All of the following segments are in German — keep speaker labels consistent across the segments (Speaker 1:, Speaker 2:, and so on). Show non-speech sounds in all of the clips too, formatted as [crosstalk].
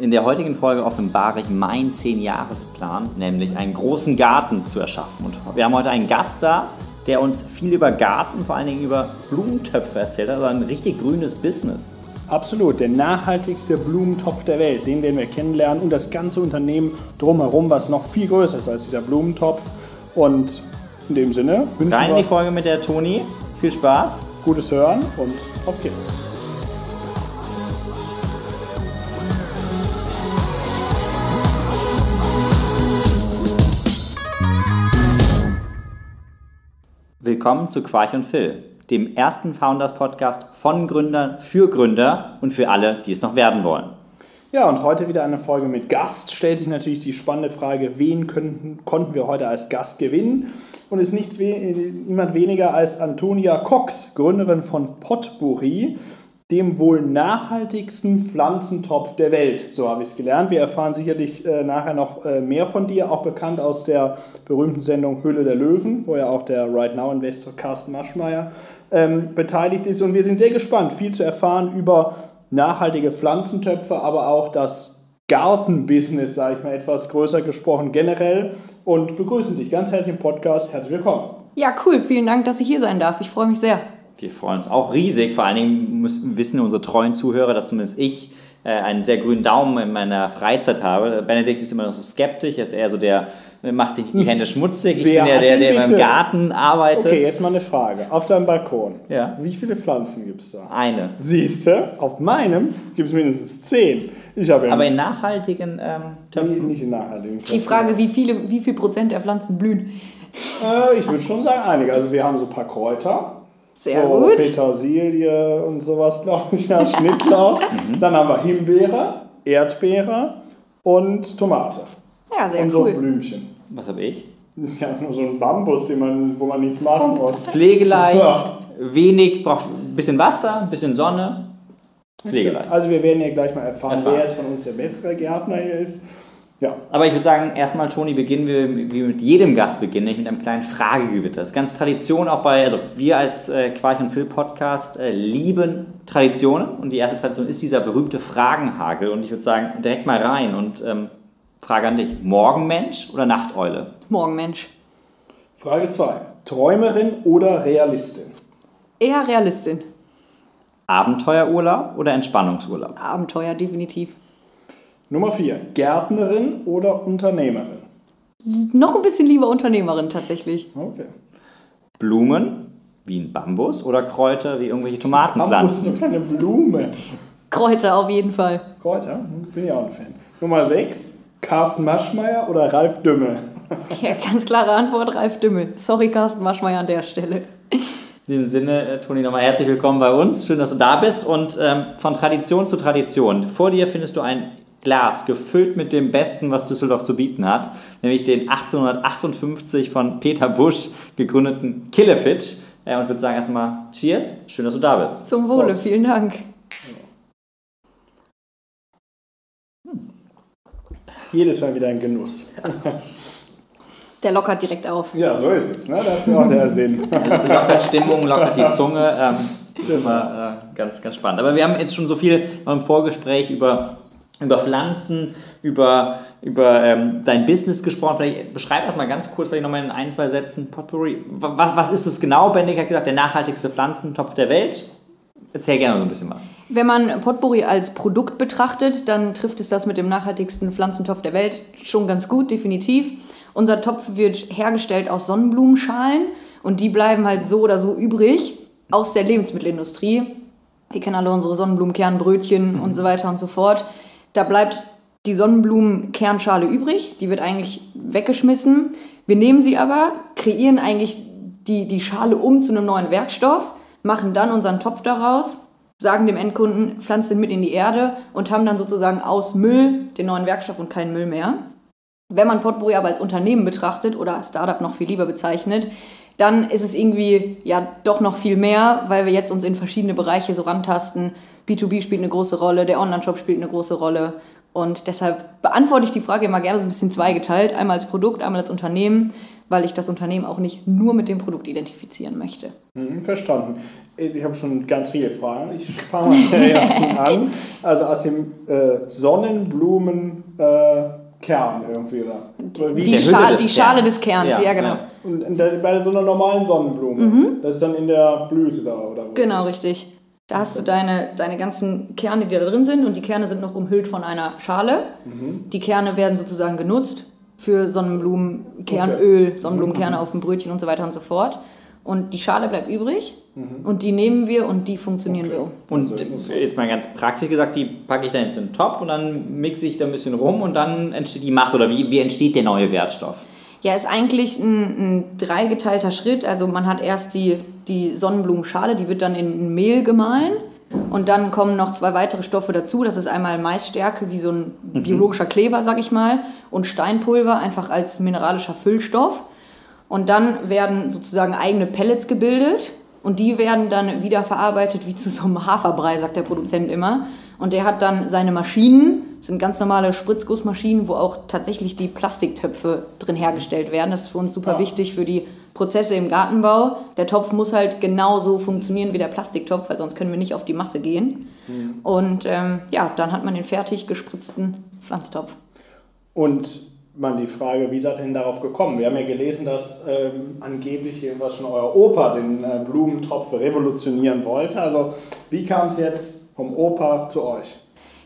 Speaker 1: In der heutigen Folge offenbare ich meinen 10-Jahres-Plan, nämlich einen großen Garten zu erschaffen. Und wir haben heute einen Gast da, der uns viel über Garten, vor allen Dingen über Blumentöpfe erzählt hat, also ein richtig grünes Business.
Speaker 2: Absolut, der nachhaltigste Blumentopf der Welt, den werden wir kennenlernen und das ganze Unternehmen drumherum, was noch viel größer ist als dieser Blumentopf. Und in dem Sinne
Speaker 1: wünschen Rein in die Folge mit der Toni. Viel Spaß.
Speaker 2: Gutes Hören und auf geht's.
Speaker 1: Willkommen zu Quarch und Phil, dem ersten Founders Podcast von Gründern für Gründer und für alle, die es noch werden wollen.
Speaker 2: Ja, und heute wieder eine Folge mit Gast. Stellt sich natürlich die spannende Frage, wen könnten, konnten wir heute als Gast gewinnen? Und ist nichts niemand weniger als Antonia Cox, Gründerin von Potpourri, dem wohl nachhaltigsten Pflanzentopf der Welt. So habe ich es gelernt. Wir erfahren sicherlich äh, nachher noch äh, mehr von dir, auch bekannt aus der berühmten Sendung Höhle der Löwen, wo ja auch der Right Now Investor Carsten Maschmeyer ähm, beteiligt ist. Und wir sind sehr gespannt, viel zu erfahren über nachhaltige Pflanzentöpfe, aber auch das Gartenbusiness, sage ich mal etwas größer gesprochen, generell. Und begrüßen dich ganz herzlich im Podcast. Herzlich willkommen.
Speaker 3: Ja, cool. Vielen Dank, dass ich hier sein darf. Ich freue mich sehr.
Speaker 1: Wir freuen uns auch riesig. Vor allen Dingen müssen wissen unsere treuen Zuhörer, dass zumindest ich äh, einen sehr grünen Daumen in meiner Freizeit habe. Benedikt ist immer noch so skeptisch, er ist eher so der, macht sich die Hände schmutzig. Ich Wer bin der, der, der im Garten arbeitet.
Speaker 2: Okay, jetzt mal eine Frage. Auf deinem Balkon, ja? wie viele Pflanzen gibt es da?
Speaker 1: Eine.
Speaker 2: Siehst du, auf meinem gibt es mindestens zehn.
Speaker 1: Ich ja Aber in nachhaltigen ähm,
Speaker 2: Töpfen? Nee, nicht in nachhaltigen
Speaker 3: Töpfen. Die Frage, wie, viele, wie viel Prozent der Pflanzen blühen?
Speaker 2: Äh, ich würde schon sagen einige. Also wir haben so ein paar Kräuter.
Speaker 3: Sehr so gut.
Speaker 2: Petersilie und sowas, glaube [laughs] ich, ja, Schnittlauch. [laughs] Mhm. Dann haben wir Himbeere, Erdbeere und Tomate.
Speaker 3: Ja, sehr
Speaker 2: und
Speaker 3: cool.
Speaker 2: Und so Blümchen.
Speaker 1: Was habe ich?
Speaker 2: Ja, nur so ein Bambus, den man, wo man nichts machen muss.
Speaker 1: Pflegeleicht, ja. wenig, braucht ein bisschen Wasser, ein bisschen Sonne. Pflegeleicht.
Speaker 2: Also wir werden ja gleich mal erfahren, erfahren, wer jetzt von uns der bessere Gärtner hier ist. Ja.
Speaker 1: Aber ich würde sagen, erstmal, Toni, beginnen wir, wie mit jedem Gast beginnen, mit einem kleinen Fragegewitter. Das ist ganz Tradition auch bei, also wir als äh, Quarch und Phil Podcast äh, lieben Traditionen und die erste Tradition ist dieser berühmte Fragenhagel und ich würde sagen, direkt mal rein und ähm, Frage an dich, Morgenmensch oder Nachteule?
Speaker 3: Morgenmensch.
Speaker 2: Frage 2, Träumerin oder Realistin?
Speaker 3: Eher Realistin.
Speaker 1: Abenteuerurlaub oder Entspannungsurlaub?
Speaker 3: Abenteuer, definitiv.
Speaker 2: Nummer 4. Gärtnerin oder Unternehmerin?
Speaker 3: Noch ein bisschen lieber Unternehmerin tatsächlich.
Speaker 2: Okay.
Speaker 1: Blumen wie ein Bambus oder Kräuter wie irgendwelche Tomatenpflanzen?
Speaker 2: Bambus ist doch keine Blume.
Speaker 3: Kräuter auf jeden Fall.
Speaker 2: Kräuter? Bin ich auch ein Fan. Nummer 6. Carsten Maschmeyer oder Ralf Dümmel? [laughs]
Speaker 3: Ja, ganz klare Antwort, Ralf Dümmel. Sorry, Carsten Maschmeyer an der Stelle.
Speaker 1: In dem Sinne, äh, Toni, nochmal herzlich willkommen bei uns. Schön, dass du da bist. Und ähm, von Tradition zu Tradition. Vor dir findest du ein Glas gefüllt mit dem Besten, was Düsseldorf zu bieten hat, nämlich den 1858 von Peter Busch gegründeten Killepitch. Ja, und würde sagen erstmal Cheers, schön, dass du da bist.
Speaker 3: Zum Wohle, Prost. vielen Dank.
Speaker 2: Jedes Mal wieder ein Genuss. [laughs]
Speaker 3: Der lockert direkt auf.
Speaker 2: Ja, so ist es. Ne? Das ist auch der Sinn. [laughs]
Speaker 1: lockert Stimmung, lockert die Zunge. Ähm, das ist immer äh, ganz, ganz spannend. Aber wir haben jetzt schon so viel im Vorgespräch über über Pflanzen, über, über ähm, dein Business gesprochen. Vielleicht beschreib das mal ganz kurz, vielleicht nochmal in ein, zwei Sätzen. Potpourri. Was, was ist es genau? Bendig hat gesagt, der nachhaltigste Pflanzentopf der Welt. Erzähl gerne so ein bisschen was.
Speaker 3: Wenn man Potpourri als Produkt betrachtet, dann trifft es das mit dem nachhaltigsten Pflanzentopf der Welt schon ganz gut, definitiv. Unser Topf wird hergestellt aus Sonnenblumenschalen und die bleiben halt so oder so übrig aus der Lebensmittelindustrie. Wir kennen alle unsere Sonnenblumenkernbrötchen mhm. und so weiter und so fort. Da bleibt die Sonnenblumenkernschale übrig, die wird eigentlich weggeschmissen. Wir nehmen sie aber, kreieren eigentlich die, die Schale um zu einem neuen Werkstoff, machen dann unseren Topf daraus, sagen dem Endkunden, pflanzt den mit in die Erde und haben dann sozusagen aus Müll den neuen Werkstoff und keinen Müll mehr. Wenn man Potpourri aber als Unternehmen betrachtet oder Startup noch viel lieber bezeichnet, dann ist es irgendwie ja doch noch viel mehr, weil wir jetzt uns in verschiedene Bereiche so rantasten. B2B spielt eine große Rolle, der Online-Shop spielt eine große Rolle. Und deshalb beantworte ich die Frage immer gerne so ein bisschen zweigeteilt. Einmal als Produkt, einmal als Unternehmen. weil ich das Unternehmen auch nicht nur mit dem Produkt identifizieren möchte.
Speaker 2: Mhm, verstanden. Ich habe schon ganz viele Fragen. Ich fange mal mit der ersten [laughs] an. Also aus dem äh, Sonnenblumen. Äh, irgendwie da.
Speaker 3: Wie die, Schale, die Schale des Kerns, ja, ja genau. Ja.
Speaker 2: Und der, bei so einer normalen Sonnenblume, mhm. das ist dann in der Blüte da, oder was?
Speaker 3: Genau, richtig. Da hast du deine, deine ganzen Kerne, die da drin sind, und die Kerne sind noch umhüllt von einer Schale. Mhm. Die Kerne werden sozusagen genutzt für Sonnenblumenkernöl, okay. Sonnenblumenkerne mhm. auf dem Brötchen und so weiter und so fort. Und die Schale bleibt übrig mhm. und die nehmen wir und die funktionieren okay.
Speaker 1: wir. Und jetzt mal ganz praktisch gesagt, die packe ich dann jetzt in den Topf und dann mixe ich da ein bisschen rum und dann entsteht die Masse oder wie, wie entsteht der neue Wertstoff?
Speaker 3: Ja, ist eigentlich ein, ein dreigeteilter Schritt. Also man hat erst die, die Sonnenblumenschale, die wird dann in Mehl gemahlen. Und dann kommen noch zwei weitere Stoffe dazu. Das ist einmal Maisstärke, wie so ein mhm. biologischer Kleber, sag ich mal, und Steinpulver, einfach als mineralischer Füllstoff. Und dann werden sozusagen eigene Pellets gebildet und die werden dann wieder verarbeitet wie zu so einem Haferbrei, sagt der Produzent immer. Und der hat dann seine Maschinen, das sind ganz normale Spritzgussmaschinen, wo auch tatsächlich die Plastiktöpfe drin hergestellt werden. Das ist für uns super ja. wichtig für die Prozesse im Gartenbau. Der Topf muss halt genauso funktionieren wie der Plastiktopf, weil sonst können wir nicht auf die Masse gehen. Mhm. Und ähm, ja, dann hat man den fertig gespritzten Pflanztopf.
Speaker 2: Und man die Frage, wie seid ihr denn darauf gekommen? Wir haben ja gelesen, dass ähm, angeblich jedenfalls schon euer Opa den äh, Blumentopf revolutionieren wollte. Also wie kam es jetzt vom Opa zu euch?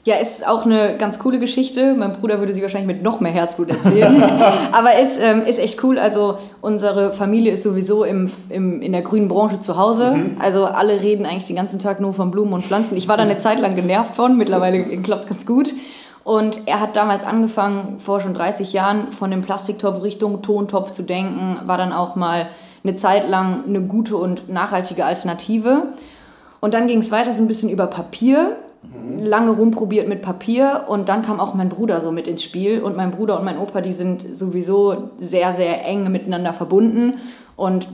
Speaker 3: Ja, ist auch eine ganz coole Geschichte. Mein Bruder würde sie wahrscheinlich mit noch mehr Herzblut erzählen. [laughs] Aber ist, ähm, ist echt cool. Also unsere Familie ist sowieso im, im, in der grünen Branche zu Hause. Mhm. Also alle reden eigentlich den ganzen Tag nur von Blumen und Pflanzen. Ich war da eine Zeit lang genervt von. Mittlerweile klappt es ganz gut. Und er hat damals angefangen, vor schon 30 Jahren, von dem Plastiktopf Richtung Tontopf zu denken, war dann auch mal eine Zeit lang eine gute und nachhaltige Alternative. Und dann ging es weiter so ein bisschen über Papier. Lange rumprobiert mit Papier und dann kam auch mein Bruder so mit ins Spiel und mein Bruder und mein Opa, die sind sowieso sehr, sehr eng miteinander verbunden und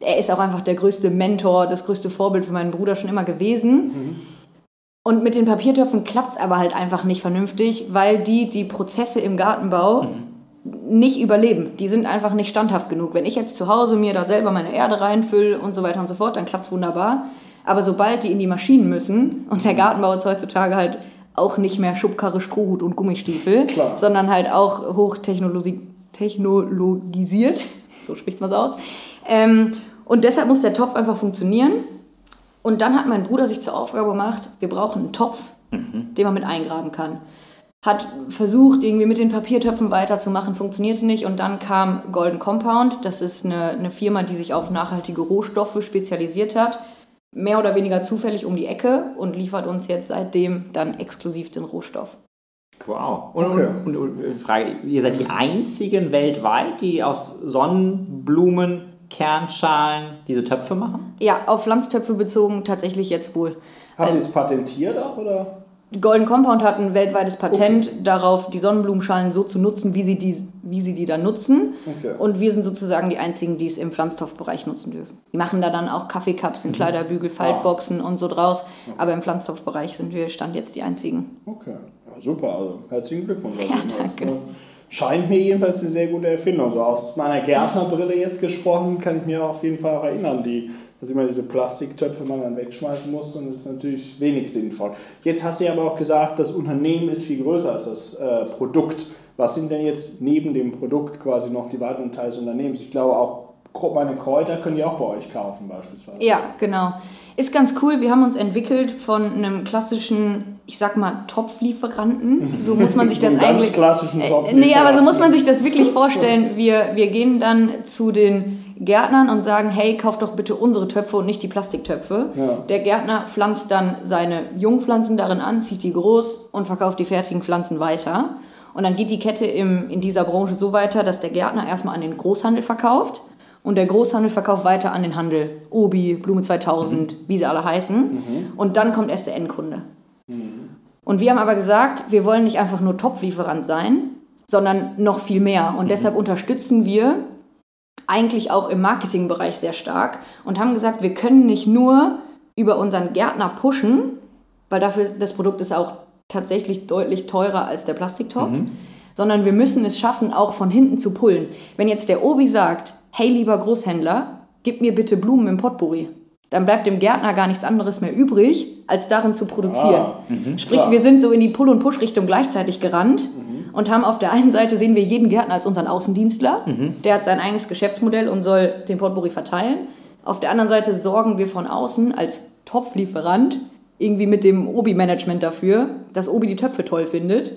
Speaker 3: er ist auch einfach der größte Mentor, das größte Vorbild für meinen Bruder schon immer gewesen. Mhm. Und mit den Papiertöpfen klappt es aber halt einfach nicht vernünftig, weil die die Prozesse im Gartenbau mhm. nicht überleben. Die sind einfach nicht standhaft genug. Wenn ich jetzt zu Hause mir da selber meine Erde reinfülle und so weiter und so fort, dann klappt es wunderbar. Aber sobald die in die Maschinen müssen, und der Gartenbau ist heutzutage halt auch nicht mehr Schubkarre, Strohhut und Gummistiefel, Klar. sondern halt auch hochtechnologisiert, [laughs] so spricht man es aus. Ähm, und deshalb muss der Topf einfach funktionieren. Und dann hat mein Bruder sich zur Aufgabe gemacht, wir brauchen einen Topf, mhm. den man mit eingraben kann. Hat versucht, irgendwie mit den Papiertöpfen weiterzumachen, funktionierte nicht. Und dann kam Golden Compound. Das ist eine, eine Firma, die sich auf nachhaltige Rohstoffe spezialisiert hat. Mehr oder weniger zufällig um die Ecke und liefert uns jetzt seitdem dann exklusiv den Rohstoff.
Speaker 1: Wow. Und, okay. und, und, und Frage, ihr seid die einzigen weltweit, die aus Sonnenblumen Kernschalen diese Töpfe machen?
Speaker 3: Ja, auf Pflanztöpfe bezogen tatsächlich jetzt wohl.
Speaker 2: Haben also, Sie es patentiert auch oder?
Speaker 3: Golden Compound hat ein weltweites Patent okay. darauf, die Sonnenblumenschalen so zu nutzen, wie sie die, wie sie die dann nutzen. Okay. Und wir sind sozusagen die Einzigen, die es im Pflanzstoffbereich nutzen dürfen. Die machen da dann auch Kaffeekapseln, mhm. Kleiderbügel, Faltboxen ah. und so draus. Aber im Pflanzstoffbereich sind wir Stand jetzt die Einzigen.
Speaker 2: Okay, ja, super. Also herzlichen Glückwunsch. Ja, danke. Also, scheint mir jedenfalls eine sehr gute Erfindung. So aus meiner Gärtnerbrille jetzt gesprochen, kann ich mir auf jeden Fall auch erinnern, die, dass immer diese Plastiktöpfe man dann wegschmeißen muss und das ist natürlich wenig sinnvoll. Jetzt hast du ja aber auch gesagt, das Unternehmen ist viel größer als das äh, Produkt. Was sind denn jetzt neben dem Produkt quasi noch die weiteren Teile des Unternehmens? Ich glaube auch meine Kräuter können die auch bei euch kaufen beispielsweise.
Speaker 3: Ja, genau. Ist ganz cool. Wir haben uns entwickelt von einem klassischen, ich sag mal, Topflieferanten. So muss man sich [laughs] das
Speaker 2: ganz
Speaker 3: eigentlich.
Speaker 2: klassischen
Speaker 3: äh, Nee, aber so muss man sich das wirklich vorstellen. Wir, wir gehen dann zu den Gärtnern und sagen, hey, kauf doch bitte unsere Töpfe und nicht die Plastiktöpfe. Ja. Der Gärtner pflanzt dann seine Jungpflanzen darin an, zieht die groß und verkauft die fertigen Pflanzen weiter. Und dann geht die Kette im, in dieser Branche so weiter, dass der Gärtner erstmal an den Großhandel verkauft und der Großhandel verkauft weiter an den Handel. Obi, Blume 2000, mhm. wie sie alle heißen. Mhm. Und dann kommt erst der Endkunde. Mhm. Und wir haben aber gesagt, wir wollen nicht einfach nur Top-Lieferant sein, sondern noch viel mehr. Und mhm. deshalb unterstützen wir eigentlich auch im Marketingbereich sehr stark und haben gesagt, wir können nicht nur über unseren Gärtner pushen, weil dafür das Produkt ist auch tatsächlich deutlich teurer als der Plastiktopf, mhm. Sondern wir müssen es schaffen, auch von hinten zu pullen. Wenn jetzt der Obi sagt, hey lieber Großhändler, gib mir bitte Blumen im Potpourri, dann bleibt dem Gärtner gar nichts anderes mehr übrig, als darin zu produzieren.
Speaker 2: Ah, mhm,
Speaker 3: Sprich,
Speaker 2: klar.
Speaker 3: wir sind so in die Pull- und Push-Richtung gleichzeitig gerannt und haben auf der einen Seite sehen wir jeden Gärtner als unseren Außendienstler, der hat sein eigenes Geschäftsmodell und soll den Potpourri verteilen. Auf der anderen Seite sorgen wir von außen als Topflieferant irgendwie mit dem Obi-Management dafür, dass Obi die Töpfe toll findet,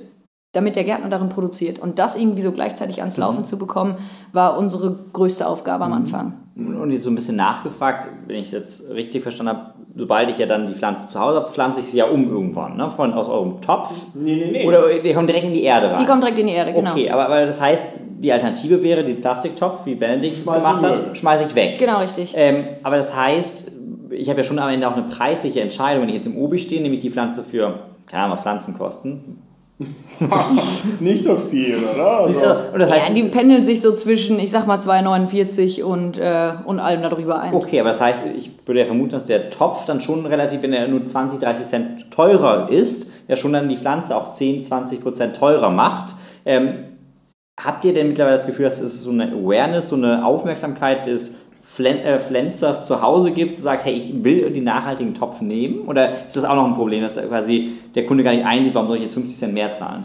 Speaker 3: damit der Gärtner darin produziert. Und das irgendwie so gleichzeitig ans Laufen zu bekommen, war unsere größte Aufgabe am Anfang.
Speaker 1: Und jetzt so ein bisschen nachgefragt, wenn ich es jetzt richtig verstanden habe, sobald ich ja dann die Pflanze zu Hause habe, pflanze ich sie ja um irgendwann, ne? Von aus eurem Topf.
Speaker 2: Nee, nee, nee.
Speaker 1: Oder die kommen direkt in die Erde rein.
Speaker 3: Die kommt direkt in die Erde, genau.
Speaker 1: Okay, aber, aber das heißt, die Alternative wäre, den Plastiktopf, wie Benedikt es gemacht hat, schmeiße ich weg.
Speaker 3: Genau, richtig.
Speaker 1: Ähm, aber das heißt, ich habe ja schon am Ende auch eine preisliche Entscheidung. Wenn ich jetzt im Obi stehe, nehme ich die Pflanze für, keine Ahnung, was Pflanzen kosten. [laughs]
Speaker 2: Nicht so viel, oder? Also,
Speaker 1: Und das heißt,
Speaker 3: ja, die pendeln sich so zwischen, ich sag mal, 2,49 und, äh, und allem darüber ein.
Speaker 1: okay, aber das heißt, ich würde ja vermuten, dass der Topf dann schon relativ, wenn er nur 20, 30 Cent teurer ist, ja schon dann die Pflanze auch 10, 20 Prozent teurer macht. Ähm, habt ihr denn mittlerweile das Gefühl, dass es so eine Awareness, so eine Aufmerksamkeit des Flen äh, zu Hause gibt, sagt, hey, ich will den nachhaltigen Topf nehmen? Oder ist das auch noch ein Problem, dass quasi der Kunde gar nicht einsieht, warum soll ich jetzt 50 Cent mehr zahlen?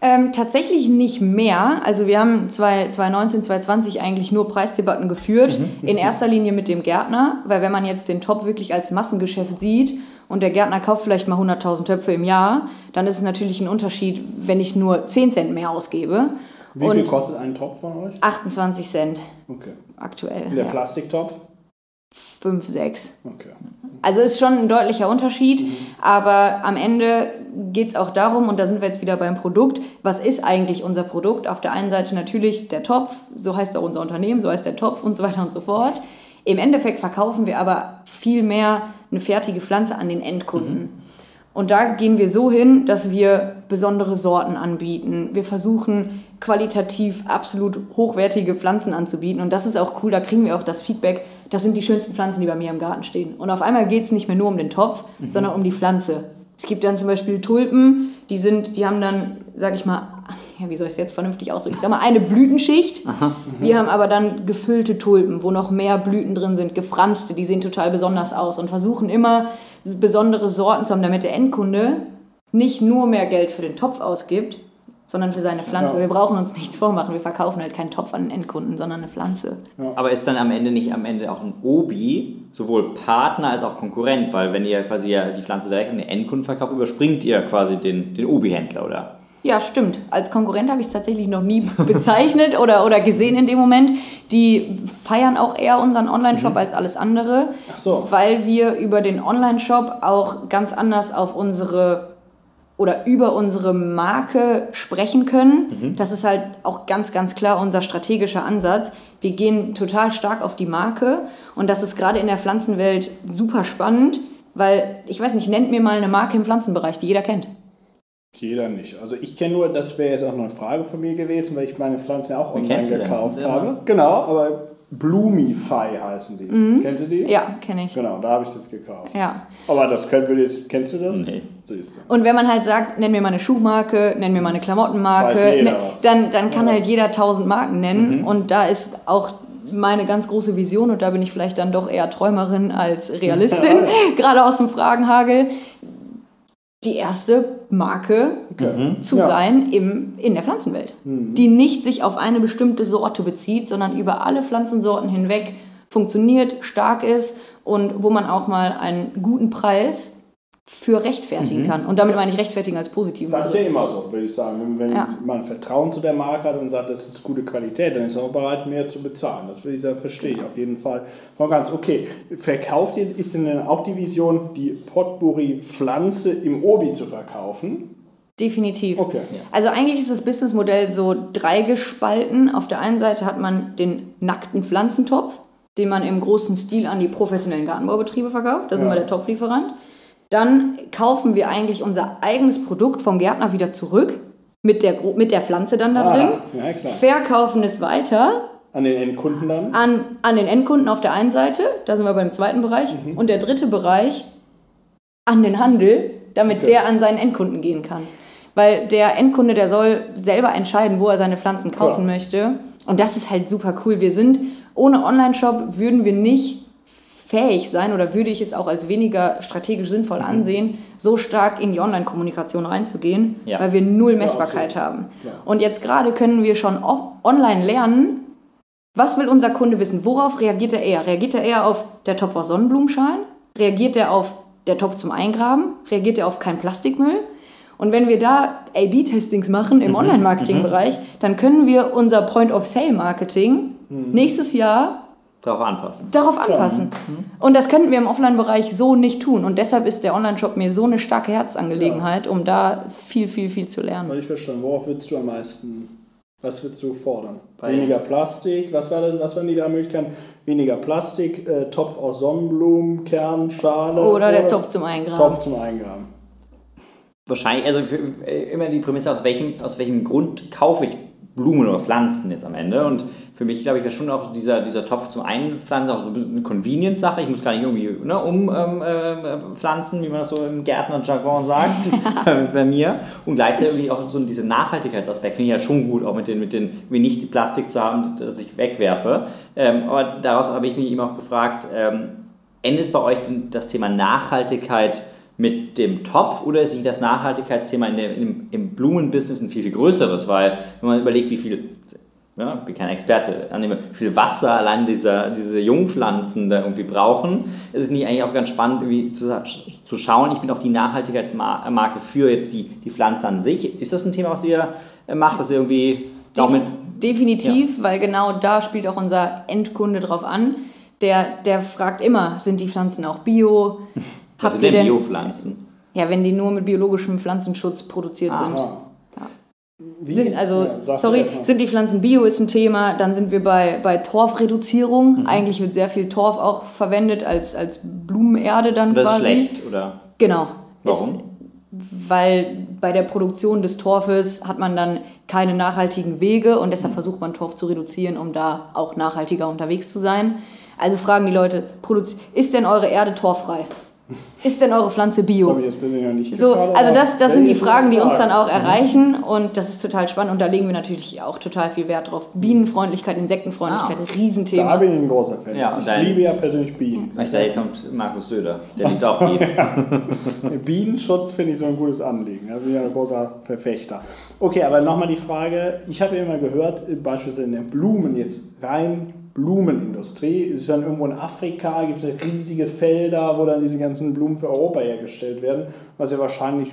Speaker 3: Ähm, tatsächlich nicht mehr. Also wir haben 2019, 2020 eigentlich nur Preisdebatten geführt. In erster Linie mit dem Gärtner, weil wenn man jetzt den Top wirklich als Massengeschäft sieht und der Gärtner kauft vielleicht mal 100.000 Töpfe im Jahr, dann ist es natürlich ein Unterschied, wenn ich nur 10 Cent mehr ausgebe.
Speaker 2: Wie viel
Speaker 3: und
Speaker 2: kostet ein Topf von euch?
Speaker 3: 28 Cent
Speaker 2: Okay.
Speaker 3: aktuell.
Speaker 2: Der
Speaker 3: Ja.
Speaker 2: Plastiktopf?
Speaker 3: 5, 6.
Speaker 2: Okay.
Speaker 3: Also ist schon ein deutlicher Unterschied, aber am Ende geht es auch darum, und da sind wir jetzt wieder beim Produkt, was ist eigentlich unser Produkt? Auf der einen Seite natürlich der Topf, so heißt auch unser Unternehmen, so heißt der Topf und so weiter und so fort. Im Endeffekt verkaufen wir aber viel mehr eine fertige Pflanze an den Endkunden. Und da gehen wir so hin, dass wir besondere Sorten anbieten. Wir versuchen qualitativ absolut hochwertige Pflanzen anzubieten. Und das ist auch cool, da kriegen wir auch das Feedback, das sind die schönsten Pflanzen, die bei mir im Garten stehen. Und auf einmal geht es nicht mehr nur um den Topf, sondern um die Pflanze. Es gibt dann zum Beispiel Tulpen, die sind, die haben dann, sag ich mal, ja, wie soll ich es jetzt vernünftig ausdrücken? Ich sag mal, eine Blütenschicht. Wir haben aber dann gefüllte Tulpen, wo noch mehr Blüten drin sind, gefranste, die sehen total besonders aus und versuchen immer besondere Sorten zu haben, damit der Endkunde nicht nur mehr Geld für den Topf ausgibt, sondern für seine Pflanze.
Speaker 2: Ja.
Speaker 3: Wir brauchen uns nichts vormachen. Wir verkaufen halt keinen Topf an den Endkunden, sondern eine Pflanze.
Speaker 1: Aber ist dann am Ende nicht am Ende auch ein Obi, sowohl Partner als auch Konkurrent? Weil wenn ihr quasi ja die Pflanze direkt an den Endkunden verkauft, überspringt ihr quasi den, den Obi-Händler, oder?
Speaker 3: Ja, stimmt. Als Konkurrent habe ich es tatsächlich noch nie [laughs] bezeichnet oder, oder gesehen in dem Moment. Die feiern auch eher unseren Online-Shop als alles andere,
Speaker 2: Ach so.
Speaker 3: weil wir über den Online-Shop auch ganz anders auf unsere oder über unsere Marke sprechen können. Das ist halt auch ganz, ganz klar unser strategischer Ansatz. Wir gehen total stark auf die Marke und das ist gerade in der Pflanzenwelt super spannend, weil, ich weiß nicht, nennt mir mal eine Marke im Pflanzenbereich, die jeder kennt.
Speaker 2: Jeder nicht. Also ich kenne nur, das wäre jetzt auch noch eine Frage von mir gewesen, weil ich meine Pflanzen ja auch
Speaker 1: Wie
Speaker 2: online
Speaker 1: kennst du denn?
Speaker 2: gekauft habe. Genau, aber Bloomify heißen die. Kennst du die?
Speaker 3: Mhm. Ja, kenne ich.
Speaker 2: Genau, da habe ich das gekauft.
Speaker 3: Ja.
Speaker 2: Aber das könnt, würde jetzt, kennst du das?
Speaker 1: Nee.
Speaker 2: Siehst du.
Speaker 3: Und wenn man halt sagt, nenn mir mal eine Schuhmarke, nenn mir mal eine Klamottenmarke, ne- dann, dann kann halt jeder tausend Marken nennen.
Speaker 2: Mhm.
Speaker 3: Und da ist auch meine ganz große Vision, und da bin ich vielleicht dann doch eher Träumerin als Realistin, [laughs] [laughs] gerade aus dem Fragenhagel, die erste Marke
Speaker 2: Okay.
Speaker 3: zu
Speaker 2: Ja. Mhm.
Speaker 3: sein im, in der Pflanzenwelt, die nicht sich auf eine bestimmte Sorte bezieht, sondern über alle Pflanzensorten hinweg funktioniert, stark ist und wo man auch mal einen guten Preis für rechtfertigen kann. Und damit meine ich rechtfertigen als positiven.
Speaker 2: Das ist ja immer so, würde ich sagen. Wenn, wenn
Speaker 3: Ja.
Speaker 2: man Vertrauen zu der Marke hat und sagt, das ist gute Qualität, dann ist man auch bereit, mehr zu bezahlen. Das würde ich sagen, verstehe ich auf jeden Fall. Voll ganz okay. Verkauft ihr, ist denn dann auch die Vision, die Potpourri-Pflanze im Obi zu verkaufen?
Speaker 3: Definitiv.
Speaker 2: Okay.
Speaker 3: Also eigentlich ist das Businessmodell so dreigespalten. Auf der einen Seite hat man den nackten Pflanzentopf, den man im großen Stil an die professionellen Gartenbaubetriebe verkauft. Da sind
Speaker 2: Ja.
Speaker 3: wir der Topflieferant. Dann kaufen wir eigentlich unser eigenes Produkt vom Gärtner wieder zurück, mit der, mit der Pflanze dann da
Speaker 2: Ah,
Speaker 3: drin.
Speaker 2: ja, klar.
Speaker 3: Verkaufen es weiter
Speaker 2: An den Endkunden dann?
Speaker 3: an, an den Endkunden auf der einen Seite, da sind wir beim zweiten Bereich,
Speaker 2: Mhm.
Speaker 3: und der dritte Bereich an den Handel, damit
Speaker 2: Okay.
Speaker 3: der an seinen Endkunden gehen kann. Weil der Endkunde, der soll selber entscheiden, wo er seine Pflanzen kaufen
Speaker 2: Klar.
Speaker 3: möchte. Und das ist halt super cool. Wir sind, ohne Online-Shop würden wir nicht fähig sein oder würde ich es auch als weniger strategisch sinnvoll ansehen, so stark in die Online-Kommunikation reinzugehen,
Speaker 1: Ja.
Speaker 3: weil wir null Messbarkeit haben.
Speaker 2: Klar.
Speaker 3: Und jetzt gerade können wir schon online lernen, was will unser Kunde wissen? Worauf reagiert er eher? Reagiert er eher auf der Topf aus Sonnenblumenschalen? Reagiert er auf der Topf zum Eingraben? Reagiert er auf keinen Plastikmüll? Und wenn wir da A-B-Testings machen im Online-Marketing-Bereich, dann können wir unser Point-of-Sale-Marketing nächstes Jahr
Speaker 1: Darauf anpassen.
Speaker 3: darauf anpassen. Und das könnten wir im Offline-Bereich so nicht tun. Und deshalb ist der Online-Shop mir so eine starke Herzangelegenheit, um da viel, viel, viel zu lernen.
Speaker 2: Habe ich verstanden. Worauf würdest du am meisten, was würdest du fordern?
Speaker 1: Bei-
Speaker 2: Weniger Plastik, was, war das, was waren die drei Möglichkeiten? Weniger Plastik, äh, Topf aus Sonnenblumen, Kern, Schale.
Speaker 3: Oder der Topf zum Eingraben.
Speaker 2: Topf zum Eingraben.
Speaker 1: Wahrscheinlich, also für, äh, immer die Prämisse, aus welchem, aus welchem Grund kaufe ich Blumen oder Pflanzen jetzt am Ende. Und für mich, glaube ich, wäre schon auch dieser, dieser Topf zum Einpflanzen auch so ein bisschen eine Convenience-Sache. Ich muss gar nicht irgendwie ne, umpflanzen, ähm, äh, wie man das so im Gärtner-Jargon sagt, [laughs] [laughs] bei, mir. Und gleichzeitig auch so diese Nachhaltigkeitsaspekt finde ich halt schon gut, auch mit den, mit den, wie nicht Plastik zu haben, das ich wegwerfe. Ähm, aber daraus habe ich mich eben auch gefragt, ähm, endet bei euch denn das Thema Nachhaltigkeit mit dem Topf oder ist nicht das Nachhaltigkeitsthema in der, im, im Blumenbusiness ein viel, viel größeres? Weil, wenn man überlegt, wie viel, ja, ich bin kein Experte, annehme, wie viel Wasser allein dieser, diese Jungpflanzen da irgendwie brauchen, ist es nicht eigentlich auch ganz spannend, irgendwie zu, zu schauen. Ich bin auch die Nachhaltigkeitsmarke für jetzt die, die Pflanze an sich. Ist das ein Thema, was ihr äh, macht, dass ihr irgendwie auch mit.
Speaker 3: Definitiv, weil genau da spielt auch unser Endkunde drauf an. Der, der fragt immer, sind die Pflanzen auch bio? [laughs]
Speaker 1: Was
Speaker 3: Habt
Speaker 1: sind
Speaker 3: ihr
Speaker 1: denn Biopflanzen?
Speaker 3: ja, wenn die nur mit biologischem Pflanzenschutz produziert sind.
Speaker 2: Wie
Speaker 3: Sind,
Speaker 2: ist-
Speaker 3: also,
Speaker 2: ja,
Speaker 3: sorry, sind die Pflanzen bio ist ein Thema, dann sind wir bei, bei Torfreduzierung.
Speaker 1: Mhm.
Speaker 3: Eigentlich wird sehr viel Torf auch verwendet als, als Blumenerde dann
Speaker 1: Das ist
Speaker 3: quasi.
Speaker 1: schlecht, oder?
Speaker 3: Genau.
Speaker 1: Warum?
Speaker 3: Ist, weil bei der Produktion des Torfes hat man dann keine nachhaltigen Wege und
Speaker 1: Mhm.
Speaker 3: deshalb versucht man Torf zu reduzieren, um da auch nachhaltiger unterwegs zu sein. Also fragen die Leute, ist denn eure Erde torffrei? [laughs] Ist denn eure Pflanze bio?
Speaker 2: Sorry, jetzt bin ich noch nicht
Speaker 3: So, also das, das sind die Fragen, die uns dann auch erreichen und das ist total spannend und da legen wir natürlich auch total viel Wert drauf. Bienenfreundlichkeit, Insektenfreundlichkeit,
Speaker 1: Ah.
Speaker 2: Da
Speaker 3: Riesenthema.
Speaker 2: bin ich ein großer Fan.
Speaker 1: Ja,
Speaker 2: ich
Speaker 1: dein-
Speaker 2: liebe ja persönlich Bienen.
Speaker 1: Ich dachte, jetzt kommt Markus Söder. Der liebt auch Bienen. [laughs]
Speaker 2: Bienenschutz finde ich so ein gutes Anliegen. Da bin ich ja ein großer Verfechter. Okay, aber nochmal die Frage, ich habe ja immer gehört, beispielsweise in den Blumen, jetzt rein Blumenindustrie, ist dann irgendwo in Afrika, gibt es ja riesige Felder, wo dann diese ganzen Blumen für Europa hergestellt werden, was ja wahrscheinlich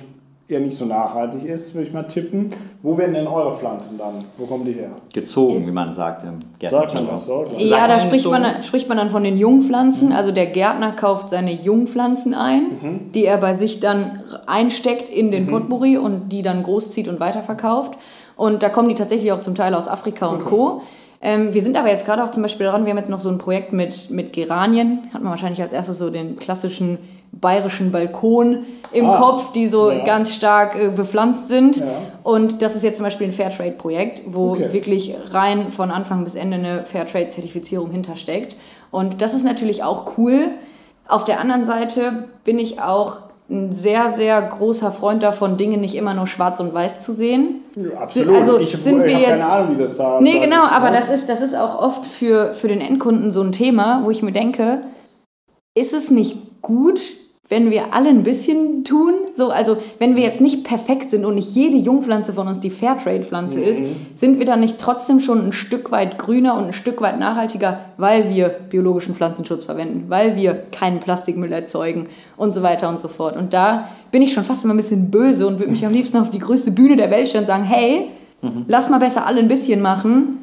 Speaker 2: eher nicht so nachhaltig ist, würde ich mal tippen. Wo werden denn eure Pflanzen dann? Wo kommen die her?
Speaker 1: Gezogen,
Speaker 3: Ist-
Speaker 1: wie man sagt im
Speaker 2: Sagt man
Speaker 1: Gärtnerjargon.
Speaker 2: das so?
Speaker 3: Ja, da spricht man, spricht man dann von den Jungpflanzen. Also der Gärtner kauft seine Jungpflanzen ein, die er bei sich dann einsteckt in den Potpourri und die dann großzieht und weiterverkauft. Und da kommen die tatsächlich auch zum Teil aus Afrika und Co. Ähm, wir sind aber jetzt gerade auch zum Beispiel dran, wir haben jetzt noch so ein Projekt mit, mit Geranien. Hat man wahrscheinlich als erstes so den klassischen bayerischen Balkon im
Speaker 2: Ah,
Speaker 3: Kopf, die so
Speaker 2: ja.
Speaker 3: ganz stark äh, bepflanzt sind.
Speaker 2: Ja.
Speaker 3: Und das ist jetzt zum Beispiel ein Fairtrade-Projekt, wo
Speaker 2: Okay.
Speaker 3: wirklich rein von Anfang bis Ende eine Fairtrade-Zertifizierung hintersteckt. Und das ist natürlich auch cool. Auf der anderen Seite bin ich auch ein sehr, sehr großer Freund davon, Dinge nicht immer nur schwarz und weiß zu sehen.
Speaker 2: Ja, absolut.
Speaker 3: Also
Speaker 2: ich
Speaker 3: sind
Speaker 2: ich
Speaker 3: wir jetzt.
Speaker 2: keine Ahnung, wie das da
Speaker 3: Nee, genau, aber das ist, das ist auch oft für, für den Endkunden so ein Thema, wo ich mir denke, ist es nicht gut, wenn wir alle ein bisschen tun? So, also wenn wir jetzt nicht perfekt sind und nicht jede Jungpflanze von uns die Fairtrade-Pflanze ist, sind wir dann nicht trotzdem schon ein Stück weit grüner und ein Stück weit nachhaltiger, weil wir biologischen Pflanzenschutz verwenden, weil wir keinen Plastikmüll erzeugen und so weiter und so fort. Und da bin ich schon fast immer ein bisschen böse und würde mich am liebsten auf die größte Bühne der Welt stellen und sagen, hey, lass mal besser alle ein bisschen machen,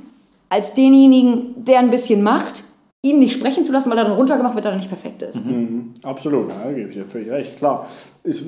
Speaker 3: als denjenigen, der ein bisschen macht, ihn nicht sprechen zu lassen, weil er dann runtergemacht wird, weil er nicht perfekt ist.
Speaker 2: Absolut, ja, da gebe ich dir völlig recht. Klar, es,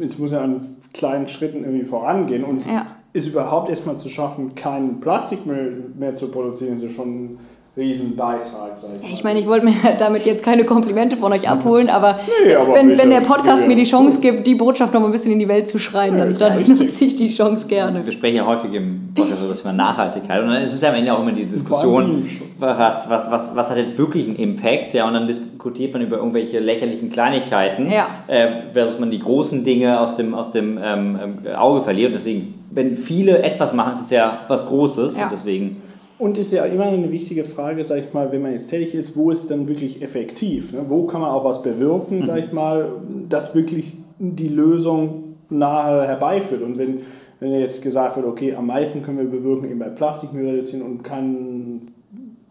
Speaker 2: es muss ja an kleinen Schritten irgendwie vorangehen und
Speaker 3: Ja.
Speaker 2: ist überhaupt erstmal zu schaffen, keinen Plastikmüll mehr zu produzieren, ist ja schon ein Riesenbeitrag, sag ich mal.
Speaker 3: Ich meine, ich wollte mir [laughs] damit jetzt keine Komplimente von euch abholen, aber,
Speaker 2: Nee, aber
Speaker 3: wenn, wenn der Podcast mir die. Chance gibt, die Botschaft noch mal ein bisschen in die Welt zu schreien, dann, dann nutze ich die Chance gerne.
Speaker 1: Wir sprechen ja häufig im Podcast über das Thema Nachhaltigkeit und dann ist es ja am Ende auch immer die Diskussion, was, was, was, was hat jetzt wirklich einen Impact, ja, und dann diskutiert man über irgendwelche lächerlichen Kleinigkeiten,
Speaker 3: Ja.
Speaker 1: äh, versus man die großen Dinge aus dem, aus dem ähm, ähm, Auge verliert. Und deswegen, wenn viele etwas machen, ist es ja was Großes
Speaker 3: Ja.
Speaker 1: und deswegen
Speaker 2: Und ist ja immer eine wichtige Frage, sag ich mal, wenn man jetzt tätig ist, wo ist dann wirklich effektiv? Ne? Wo kann man auch was bewirken, sag ich mal, das wirklich die Lösung nahe herbeiführt? Und wenn, wenn jetzt gesagt wird, okay, am meisten können wir bewirken eben bei Plastikmüll reduzieren und kein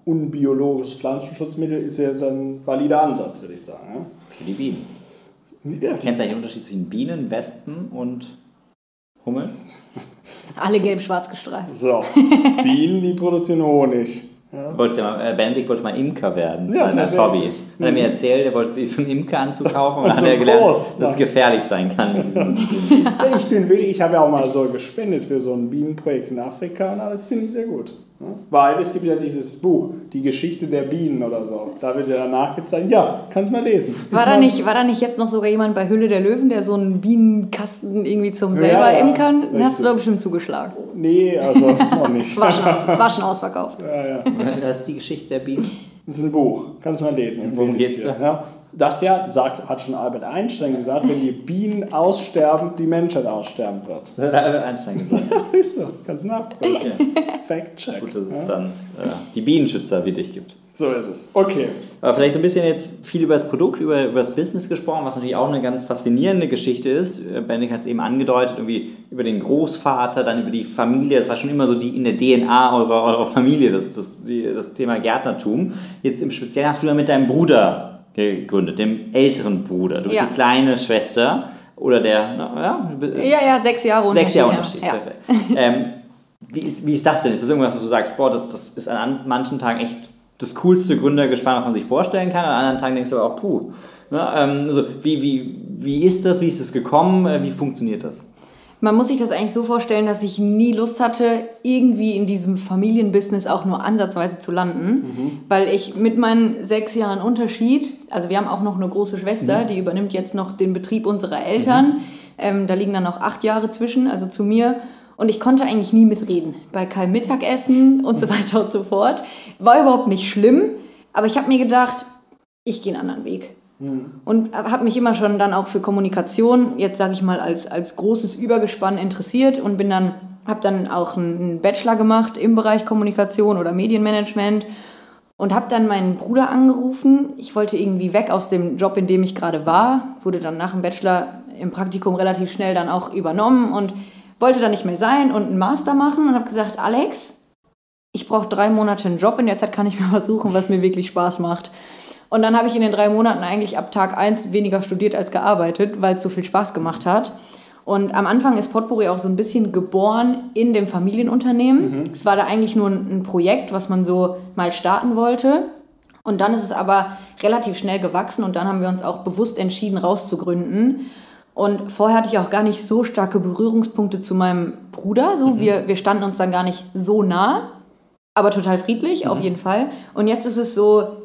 Speaker 2: unbiologisches Pflanzenschutzmittel, ist ja dann ein valider Ansatz, würde ich sagen. ne?
Speaker 1: für die Bienen.
Speaker 2: Ja,
Speaker 1: Kennst du eigentlich den Unterschied zwischen Bienen, Wespen und Hummeln? [laughs]
Speaker 3: Alle gelb-schwarz gestreift.
Speaker 2: so, [laughs] Bienen, die produzieren Honig. Ja.
Speaker 1: Wolltest ja mal, äh, Benedikt wollte mal Imker werden,
Speaker 2: Ja, tatsächlich.
Speaker 1: Hobby. Hat er mir erzählt, er wollte sich so einen Imkeranzug kaufen und dann
Speaker 2: Und
Speaker 1: hat
Speaker 2: so
Speaker 1: er gelernt,
Speaker 2: groß,
Speaker 1: dass es gefährlich sein kann mit diesen [laughs]
Speaker 2: Ich bin wirklich, ich habe ja auch mal so gespendet für so ein Bienenprojekt in Afrika und alles finde ich sehr gut. Ne? Weil es gibt ja dieses Buch, die Geschichte der Bienen oder so. Da wird ja danach gezeigt, ja, kannst mal lesen.
Speaker 3: War da, nicht, war da nicht jetzt noch sogar jemand bei Hülle der Löwen, der so einen Bienenkasten irgendwie zum selber
Speaker 2: ja,
Speaker 3: imkern? Den hast du doch bestimmt zugeschlagen.
Speaker 2: Nee, also [laughs] noch nicht.
Speaker 3: War schon, aus, war schon ausverkauft.
Speaker 2: ja, ja.
Speaker 1: Das ist die Geschichte der Bienen.
Speaker 2: Das ist ein Buch, kannst du mal lesen.
Speaker 1: Worum geht's
Speaker 2: dir.
Speaker 1: da?
Speaker 2: Ja, das ja, sagt, hat schon Albert Einstein gesagt, wenn die Bienen aussterben, die Menschheit aussterben wird.
Speaker 1: Das hat Albert Einstein gesagt. [laughs]
Speaker 2: Ist so, kannst du nachgucken. Fact check.
Speaker 1: Gut, dass es
Speaker 2: ja?
Speaker 1: dann äh, die Bienenschützer wie dich gibt.
Speaker 2: So ist es. Okay.
Speaker 1: Aber vielleicht so ein bisschen jetzt viel über das Produkt, über, über das Business gesprochen, was natürlich auch eine ganz faszinierende Geschichte ist. Äh, Benedikt hat es eben angedeutet, irgendwie über den Großvater, dann über die Familie. Das war schon immer so die in der DNA eurer, eurer Familie, das, das, die, das Thema Gärtnertum. Jetzt im Speziellen hast du ja mit deinem Bruder gegründet, dem älteren Bruder. Du bist
Speaker 3: Ja.
Speaker 1: die kleine Schwester oder der, na, ja,
Speaker 3: Ja, ja, sechs Jahre Unterschied.
Speaker 1: Sechs Jahre Unterschied,
Speaker 3: Ja.
Speaker 1: perfekt. ähm, wie, ist, wie ist das denn? Ist das irgendwas, wo du sagst, boah, das, das ist an manchen Tagen echt das coolste Gründergespann, was man sich vorstellen kann, an anderen Tagen denkst du aber auch, puh. Ne? Ähm, also, wie, wie, wie ist das, wie ist es gekommen, Äh, wie funktioniert das?
Speaker 3: Man muss sich das eigentlich so vorstellen, dass ich nie Lust hatte, irgendwie in diesem Familienbusiness auch nur ansatzweise zu landen, weil ich mit meinen sechs Jahren Unterschied, also wir haben auch noch eine große Schwester, die übernimmt jetzt noch den Betrieb unserer Eltern, ähm, da liegen dann noch acht Jahre zwischen, also zu mir. Und ich konnte eigentlich nie mitreden. Bei keinem Mittagessen und so weiter und so fort. War überhaupt nicht schlimm. Aber ich habe mir gedacht, ich gehe einen anderen Weg. Und habe mich immer schon dann auch für Kommunikation, jetzt sage ich mal, als, als großes Übergespann interessiert und bin dann, habe dann auch einen Bachelor gemacht im Bereich Kommunikation oder Medienmanagement und habe dann meinen Bruder angerufen. Ich wollte irgendwie weg aus dem Job, in dem ich gerade war, wurde dann nach dem Bachelor im Praktikum relativ schnell dann auch übernommen und wollte da nicht mehr sein und einen Master machen und habe gesagt, Alex, ich brauche drei Monate einen Job, in der Zeit kann ich mir [laughs] was suchen, was mir wirklich Spaß macht. Und dann habe ich in den drei Monaten eigentlich ab Tag eins weniger studiert als gearbeitet, weil es so viel Spaß gemacht hat. Und am Anfang ist Potpourri auch so ein bisschen geboren in dem Familienunternehmen. Es war da eigentlich nur ein Projekt, was man so mal starten wollte. Und dann ist es aber relativ schnell gewachsen und dann haben wir uns auch bewusst entschieden, rauszugründen. Und vorher hatte ich auch gar nicht so starke Berührungspunkte zu meinem Bruder. So, wir, wir standen uns dann gar nicht so nah, aber total friedlich, auf jeden Fall. Und jetzt ist es so,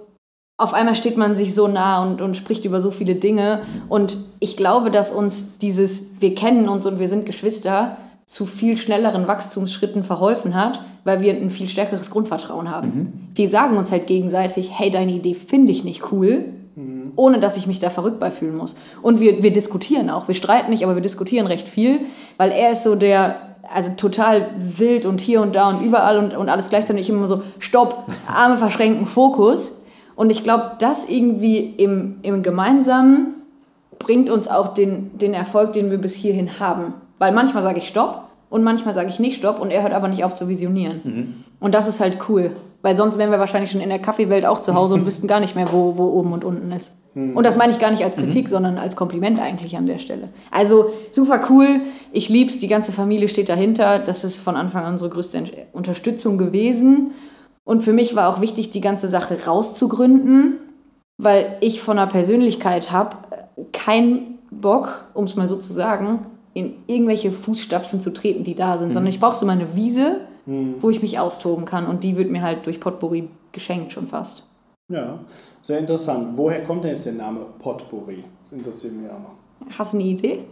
Speaker 3: auf einmal steht man sich so nah und, und spricht über so viele Dinge. Und ich glaube, dass uns dieses Wir kennen uns und wir sind Geschwister zu viel schnelleren Wachstumsschritten verholfen hat, weil wir ein viel stärkeres Grundvertrauen haben. Wir sagen uns halt gegenseitig, hey, deine Idee finde ich nicht cool, ohne dass ich mich da verrückt bei fühlen muss. Und wir, wir diskutieren auch. Wir streiten nicht, aber wir diskutieren recht viel, weil er ist so der, also total wild und hier und da und überall und, und alles gleichzeitig immer so, stopp, Arme verschränken, Fokus. Und ich glaube, das irgendwie im, im Gemeinsamen bringt uns auch den, den Erfolg, den wir bis hierhin haben. Weil manchmal sage ich Stopp und manchmal sage ich nicht Stopp und er hört aber nicht auf zu visionieren. Und das ist halt cool. Weil sonst wären wir wahrscheinlich schon in der Kaffeewelt auch zu Hause und [laughs] wüssten gar nicht mehr, wo, wo oben und unten ist. Und das meine ich gar nicht als Kritik, sondern als Kompliment eigentlich an der Stelle. Also super cool, ich lieb's, die ganze Familie steht dahinter. Das ist von Anfang an unsere größte Unterstützung gewesen. Und für mich war auch wichtig, die ganze Sache rauszugründen, weil ich von der Persönlichkeit habe keinen Bock, um es mal so zu sagen, in irgendwelche Fußstapfen zu treten, die da sind, sondern ich brauche so meine Wiese, wo ich mich austoben kann und die wird mir halt durch Potpourri geschenkt schon fast.
Speaker 2: Ja, sehr interessant. Woher kommt denn jetzt der Name Potpourri? Das interessiert mich auch noch.
Speaker 3: Hast du eine Idee?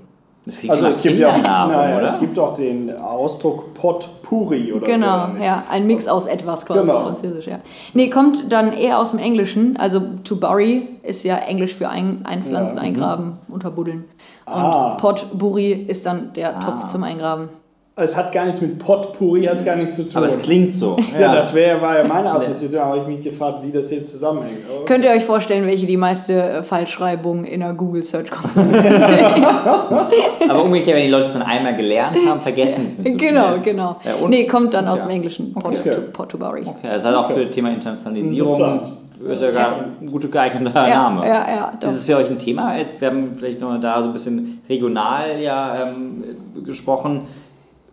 Speaker 2: Also es gibt ja auch, naja,
Speaker 1: oder?
Speaker 2: es gibt auch den Ausdruck Potpourri oder so.
Speaker 3: Genau,
Speaker 2: oder nicht?
Speaker 3: ja, ein Mix aus etwas quasi
Speaker 2: Genau.
Speaker 3: französisch, ja. Nee, kommt dann eher aus dem Englischen, also to bury ist ja Englisch für ein, einpflanzen,
Speaker 2: Ja.
Speaker 3: eingraben, unterbuddeln. Und
Speaker 2: Ah.
Speaker 3: Potpourri ist dann der Topf zum Eingraben.
Speaker 2: Es hat gar nichts mit Potpourri, hat es gar nichts zu tun.
Speaker 1: Aber es klingt so. [laughs]
Speaker 2: Ja, das wäre war ja meine Assoziation, aber ich mich gefragt, wie das jetzt zusammenhängt. Aber
Speaker 3: Könnt ihr euch vorstellen, welche die meiste äh, Falschschreibung in der Google Search Console ist? [laughs]
Speaker 1: Aber umgekehrt, wenn die Leute es dann einmal gelernt haben, vergessen sie es nicht so
Speaker 3: genau,
Speaker 1: schnell.
Speaker 3: genau.
Speaker 1: Ja, und-
Speaker 3: nee, kommt dann aus
Speaker 1: Ja.
Speaker 3: dem Englischen. Pot,
Speaker 2: Okay.
Speaker 3: Potpourri.
Speaker 1: Okay, das heißt auch für Thema Internationalisierung
Speaker 2: Interessant.
Speaker 1: ist ja gar ein gut geeigneter
Speaker 3: Ja,
Speaker 1: Name.
Speaker 3: ja, ja, doch.
Speaker 1: Ist es für euch ein Thema? Jetzt, wir haben vielleicht noch da so ein bisschen regional ja ähm, gesprochen.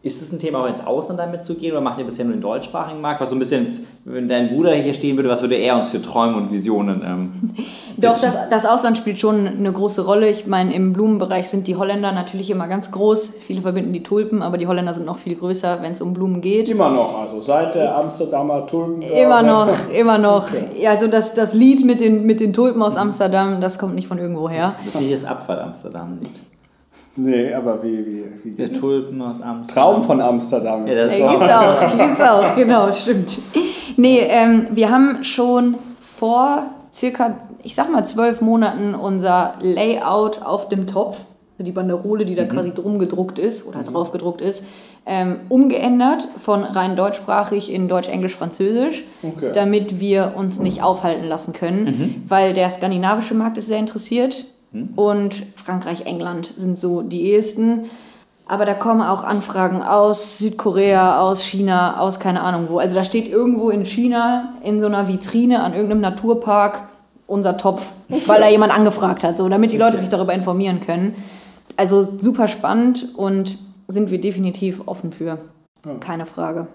Speaker 1: Ist es ein Thema, auch ins Ausland damit zu gehen oder macht ihr bisher nur den deutschsprachigen Markt? Was so ein bisschen, ins, wenn dein Bruder hier stehen würde, was würde er uns für Träume und Visionen ähm, [laughs]
Speaker 3: Doch, das, das Ausland spielt schon eine große Rolle. Ich meine, im Blumenbereich sind die Holländer natürlich immer ganz groß. Viele verbinden die Tulpen, aber die Holländer sind noch viel größer, wenn es um Blumen geht.
Speaker 2: immer noch, also seit der Amsterdamer Tulpen. [laughs]
Speaker 3: Immer noch, immer noch. Ja, also das, das Lied mit den, mit den Tulpen aus Amsterdam, das kommt nicht von irgendwo her.
Speaker 1: Das ist nicht das Abfall Amsterdam liegt.
Speaker 2: Nee, aber wie, wie, wie
Speaker 1: Der? Tulpen aus Amsterdam.
Speaker 2: Traum von Amsterdam
Speaker 1: Ja, das
Speaker 3: Äh, gibt's auch, [laughs] gibt's auch, genau, stimmt. Nee, ähm, wir haben schon vor circa, ich sag mal, zwölf Monaten unser Layout auf dem Topf, also die Banderole, die da quasi drum gedruckt ist oder drauf gedruckt ist, ähm, umgeändert von rein deutschsprachig in Deutsch, Englisch, Französisch,
Speaker 2: Okay.
Speaker 3: damit wir uns nicht aufhalten lassen können, weil der skandinavische Markt ist sehr interessiert und Frankreich, England sind so die ehesten. Aber da kommen auch Anfragen aus Südkorea, aus China, aus keine Ahnung wo. Also da steht irgendwo in China in so einer Vitrine an irgendeinem Naturpark unser Topf, weil da jemand angefragt hat, so damit die Leute sich darüber informieren können. Also super spannend und sind wir definitiv offen für. Keine Frage.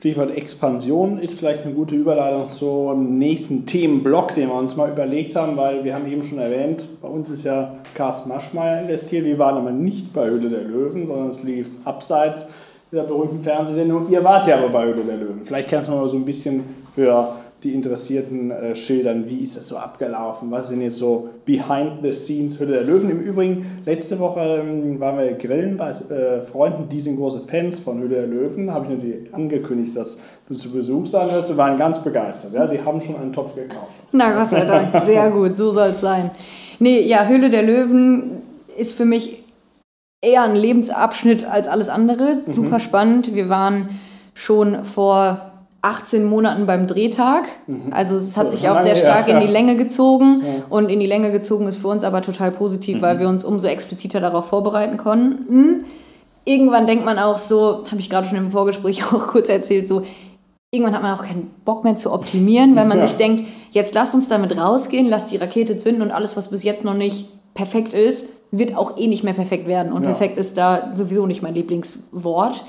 Speaker 2: Stichwort Expansion ist vielleicht eine gute Überleitung zum nächsten Themenblock, den wir uns mal überlegt haben, weil wir haben eben schon erwähnt, bei uns ist ja Carsten Maschmeyer investiert. Wir waren aber nicht bei Höhle der Löwen, sondern es lief abseits dieser berühmten Fernsehsendung. Ihr wart ja aber bei Höhle der Löwen. Vielleicht kannst du mal so ein bisschen für die Interessierten äh, schildern, wie ist das so abgelaufen? Was sind jetzt so behind the scenes Hülle der Löwen? Im Übrigen, letzte Woche ähm, waren wir grillen bei äh, Freunden, die sind große Fans von Hülle der Löwen. Habe ich natürlich angekündigt, dass du zu Besuch sein wirst. Wir waren ganz begeistert. Ja? Sie haben schon einen Topf gekauft.
Speaker 3: Na Gott sei Dank, [laughs] sehr gut, so soll es sein. Nee, ja, Höhle der Löwen ist für mich eher ein Lebensabschnitt als alles andere. Super spannend. Wir waren schon vor 18 Monaten beim Drehtag. Also es hat
Speaker 2: So,
Speaker 3: sich auch sehr stark in die Länge gezogen. Und in die Länge gezogen ist für uns aber total positiv, weil wir uns umso expliziter darauf vorbereiten konnten. Irgendwann denkt man auch so, habe ich gerade schon im Vorgespräch [laughs] auch kurz erzählt, so, irgendwann hat man auch keinen Bock mehr zu optimieren, weil man
Speaker 2: Ja.
Speaker 3: sich denkt, jetzt lasst uns damit rausgehen, lasst die Rakete zünden und alles, was bis jetzt noch nicht perfekt ist, wird auch eh nicht mehr perfekt werden. Und perfekt ist da sowieso nicht mein Lieblingswort.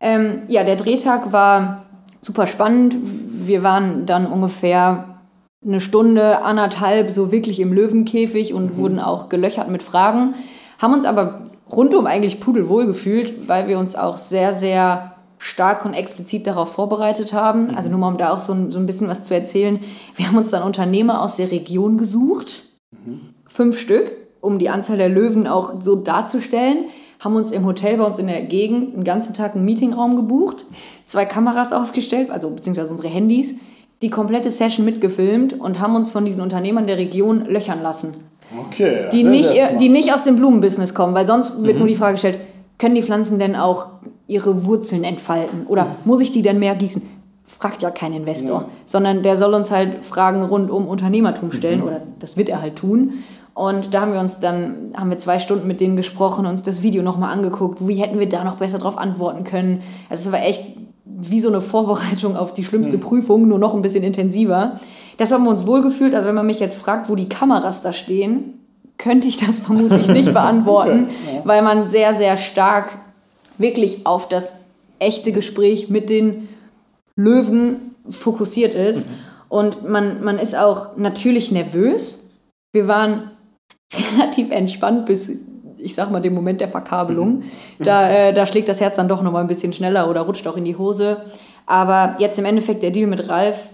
Speaker 3: Ähm, ja, der Drehtag war super spannend. Wir waren dann ungefähr eine Stunde, anderthalb so wirklich im Löwenkäfig und wurden auch gelöchert mit Fragen. Haben uns aber rundum eigentlich pudelwohl gefühlt, weil wir uns auch sehr, sehr stark und explizit darauf vorbereitet haben. Also nur mal um da auch so ein, so ein bisschen was zu erzählen. Wir haben uns dann Unternehmer aus der Region gesucht, fünf Stück, um die Anzahl der Löwen auch so darzustellen. Haben uns im Hotel bei uns in der Gegend einen ganzen Tag einen Meetingraum gebucht, zwei Kameras [laughs] aufgestellt, also beziehungsweise unsere Handys, die komplette Session mitgefilmt und haben uns von diesen Unternehmern der Region löchern lassen
Speaker 2: Okay.
Speaker 3: die nicht, die nicht aus dem Blumenbusiness kommen, weil sonst wird nur die Frage gestellt, können die Pflanzen denn auch ihre Wurzeln entfalten? Oder muss ich die denn mehr gießen? Fragt ja kein Investor,
Speaker 2: Ja.
Speaker 3: sondern der soll uns halt Fragen rund um Unternehmertum stellen oder das wird er halt tun. Und da haben wir uns dann, haben wir zwei Stunden mit denen gesprochen, uns das Video nochmal angeguckt, wie hätten wir da noch besser drauf antworten können. Also es war echt wie so eine Vorbereitung auf die schlimmste Prüfung, nur noch ein bisschen intensiver. Das haben wir uns wohlgefühlt. Also wenn man mich jetzt fragt, wo die Kameras da stehen, könnte ich das vermutlich [laughs] nicht beantworten, weil man sehr, sehr stark wirklich auf das echte Gespräch mit den Löwen fokussiert ist. Und man, man ist auch natürlich nervös. Wir waren relativ entspannt bis, ich sag mal, dem Moment der Verkabelung. Da, äh, da schlägt das Herz dann doch nochmal ein bisschen schneller oder rutscht auch in die Hose. Aber jetzt im Endeffekt der Deal mit Ralf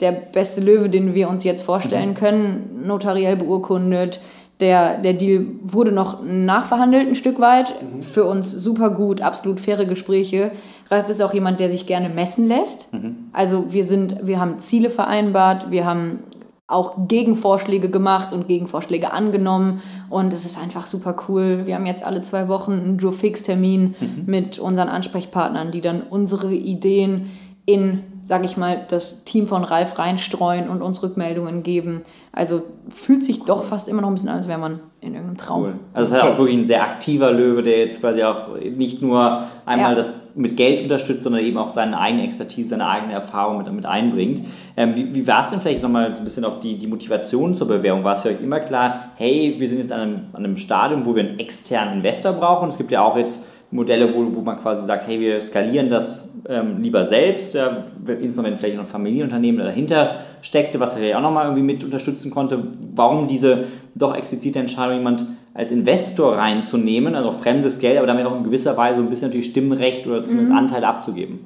Speaker 3: der beste Löwe, den wir uns jetzt vorstellen können, notariell beurkundet. Der, der Deal wurde noch nachverhandelt ein Stück weit. Für uns super gut, absolut faire Gespräche. Ralf ist auch jemand, der sich gerne messen lässt. Also wir sind, wir haben Ziele vereinbart, wir haben auch Gegenvorschläge gemacht und Gegenvorschläge angenommen. Und es ist einfach super cool. Wir haben jetzt alle zwei Wochen einen Joe Fix-Termin mit unseren Ansprechpartnern, die dann unsere Ideen in, sag ich mal, das Team von Ralf reinstreuen und uns Rückmeldungen geben. Also fühlt sich doch fast immer noch ein bisschen an, als wäre man in irgendeinem Traum.
Speaker 1: Cool. Also es ist halt auch wirklich ein sehr aktiver Löwe, der jetzt quasi auch nicht nur einmal
Speaker 3: Ja.
Speaker 1: das mit Geld unterstützt, sondern eben auch seine eigene Expertise, seine eigene Erfahrung mit, mit einbringt. Ähm, wie wie war es denn vielleicht nochmal so ein bisschen auch die, die Motivation zur Bewährung? War es für euch immer klar, hey, wir sind jetzt an einem, an einem Stadium, wo wir einen externen Investor brauchen? Es gibt ja auch jetzt Modelle, wo, wo man quasi sagt, hey, wir skalieren das ähm, lieber selbst, äh, insbesondere wenn vielleicht noch ein Familienunternehmen dahinter steckte, was ja auch nochmal irgendwie mit unterstützen konnte. Warum diese doch explizite Entscheidung, jemand als Investor reinzunehmen, also fremdes Geld, aber damit auch in gewisser Weise ein bisschen natürlich Stimmrecht oder zumindest Anteile abzugeben?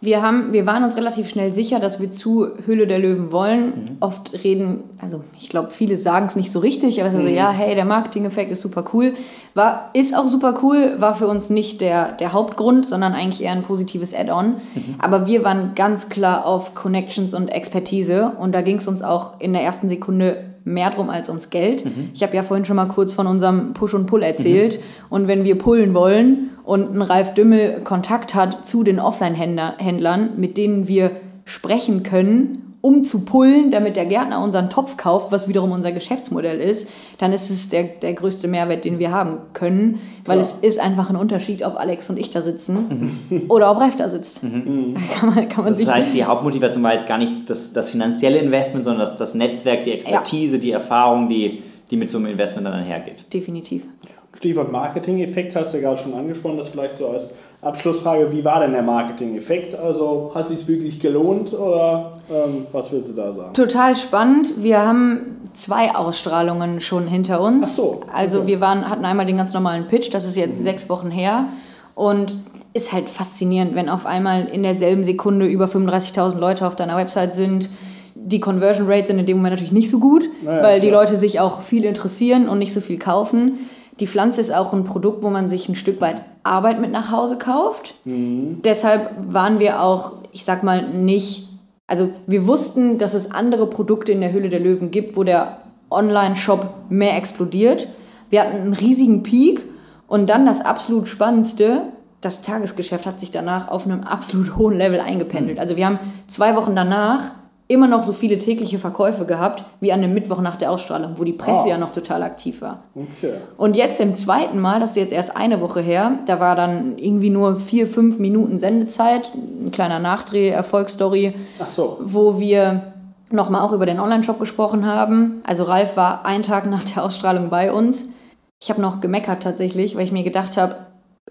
Speaker 3: Wir, haben, wir waren uns relativ schnell sicher, dass wir zu Hülle der Löwen wollen. Oft reden, also ich glaube, viele sagen es nicht so richtig, aber es ist so, ja, hey, der Marketing-Effekt ist super cool. War, ist auch super cool, war für uns nicht der, der Hauptgrund, sondern eigentlich eher ein positives Add-on. Aber wir waren ganz klar auf Connections und Expertise und da ging es uns auch in der ersten Sekunde mehr drum als ums Geld. Ich habe ja vorhin schon mal kurz von unserem Push und Pull erzählt. Und wenn wir pullen wollen und ein Ralf Dümmel Kontakt hat zu den Offline-Händlern, mit denen wir sprechen können, um zu pullen, damit der Gärtner unseren Topf kauft, was wiederum unser Geschäftsmodell ist, dann ist es der, der größte Mehrwert, den wir haben können, weil es ist einfach ein Unterschied, ob Alex und ich da sitzen oder ob Ralf da sitzt. Da [laughs] kann man, kann man
Speaker 1: Das
Speaker 3: sich
Speaker 1: heißt, die Hauptmotivation war jetzt gar nicht das, das finanzielle Investment, sondern das, das Netzwerk, die Expertise, die Erfahrung, die, die mit so einem Investment dann einhergeht.
Speaker 3: definitiv.
Speaker 2: Stichwort Marketing-Effekt hast du ja gerade schon angesprochen, das vielleicht so als Abschlussfrage. Wie war denn der Marketing-Effekt? Also hat es sich wirklich gelohnt oder ähm, was willst du da sagen?
Speaker 3: Total spannend. Wir haben zwei Ausstrahlungen schon hinter uns.
Speaker 2: Ach so,
Speaker 3: Also
Speaker 2: okay.
Speaker 3: wir waren, hatten einmal den ganz normalen Pitch, das ist jetzt sechs Wochen her. Und ist halt faszinierend, wenn auf einmal in derselben Sekunde über 35.000 Leute auf deiner Website sind. Die Conversion Rates sind in dem Moment natürlich nicht so gut,
Speaker 2: Naja,
Speaker 3: weil die
Speaker 2: klar.
Speaker 3: Leute sich auch viel interessieren und nicht so viel kaufen. Die Pflanze ist auch ein Produkt, wo man sich ein Stück weit Arbeit mit nach Hause kauft. Deshalb waren wir auch, ich sag mal, nicht. Also, wir wussten, dass es andere Produkte in der Hülle der Löwen gibt, wo der Online-Shop mehr explodiert. Wir hatten einen riesigen Peak und dann das absolut Spannendste. Das Tagesgeschäft hat sich danach auf einem absolut hohen Level eingependelt. Also, wir haben zwei Wochen danach immer noch so viele tägliche Verkäufe gehabt wie an dem Mittwoch nach der Ausstrahlung, wo die Presse
Speaker 2: Ah.
Speaker 3: ja noch total aktiv war.
Speaker 2: Okay.
Speaker 3: Und jetzt im zweiten Mal, das ist jetzt erst eine Woche her, da war dann irgendwie nur vier, fünf Minuten Sendezeit, ein kleiner Nachdreh, Erfolgsstory,
Speaker 2: so.
Speaker 3: wo wir nochmal auch über den Online-Shop gesprochen haben. Also Ralf war einen Tag nach der Ausstrahlung bei uns. Ich habe noch gemeckert tatsächlich, weil ich mir gedacht habe,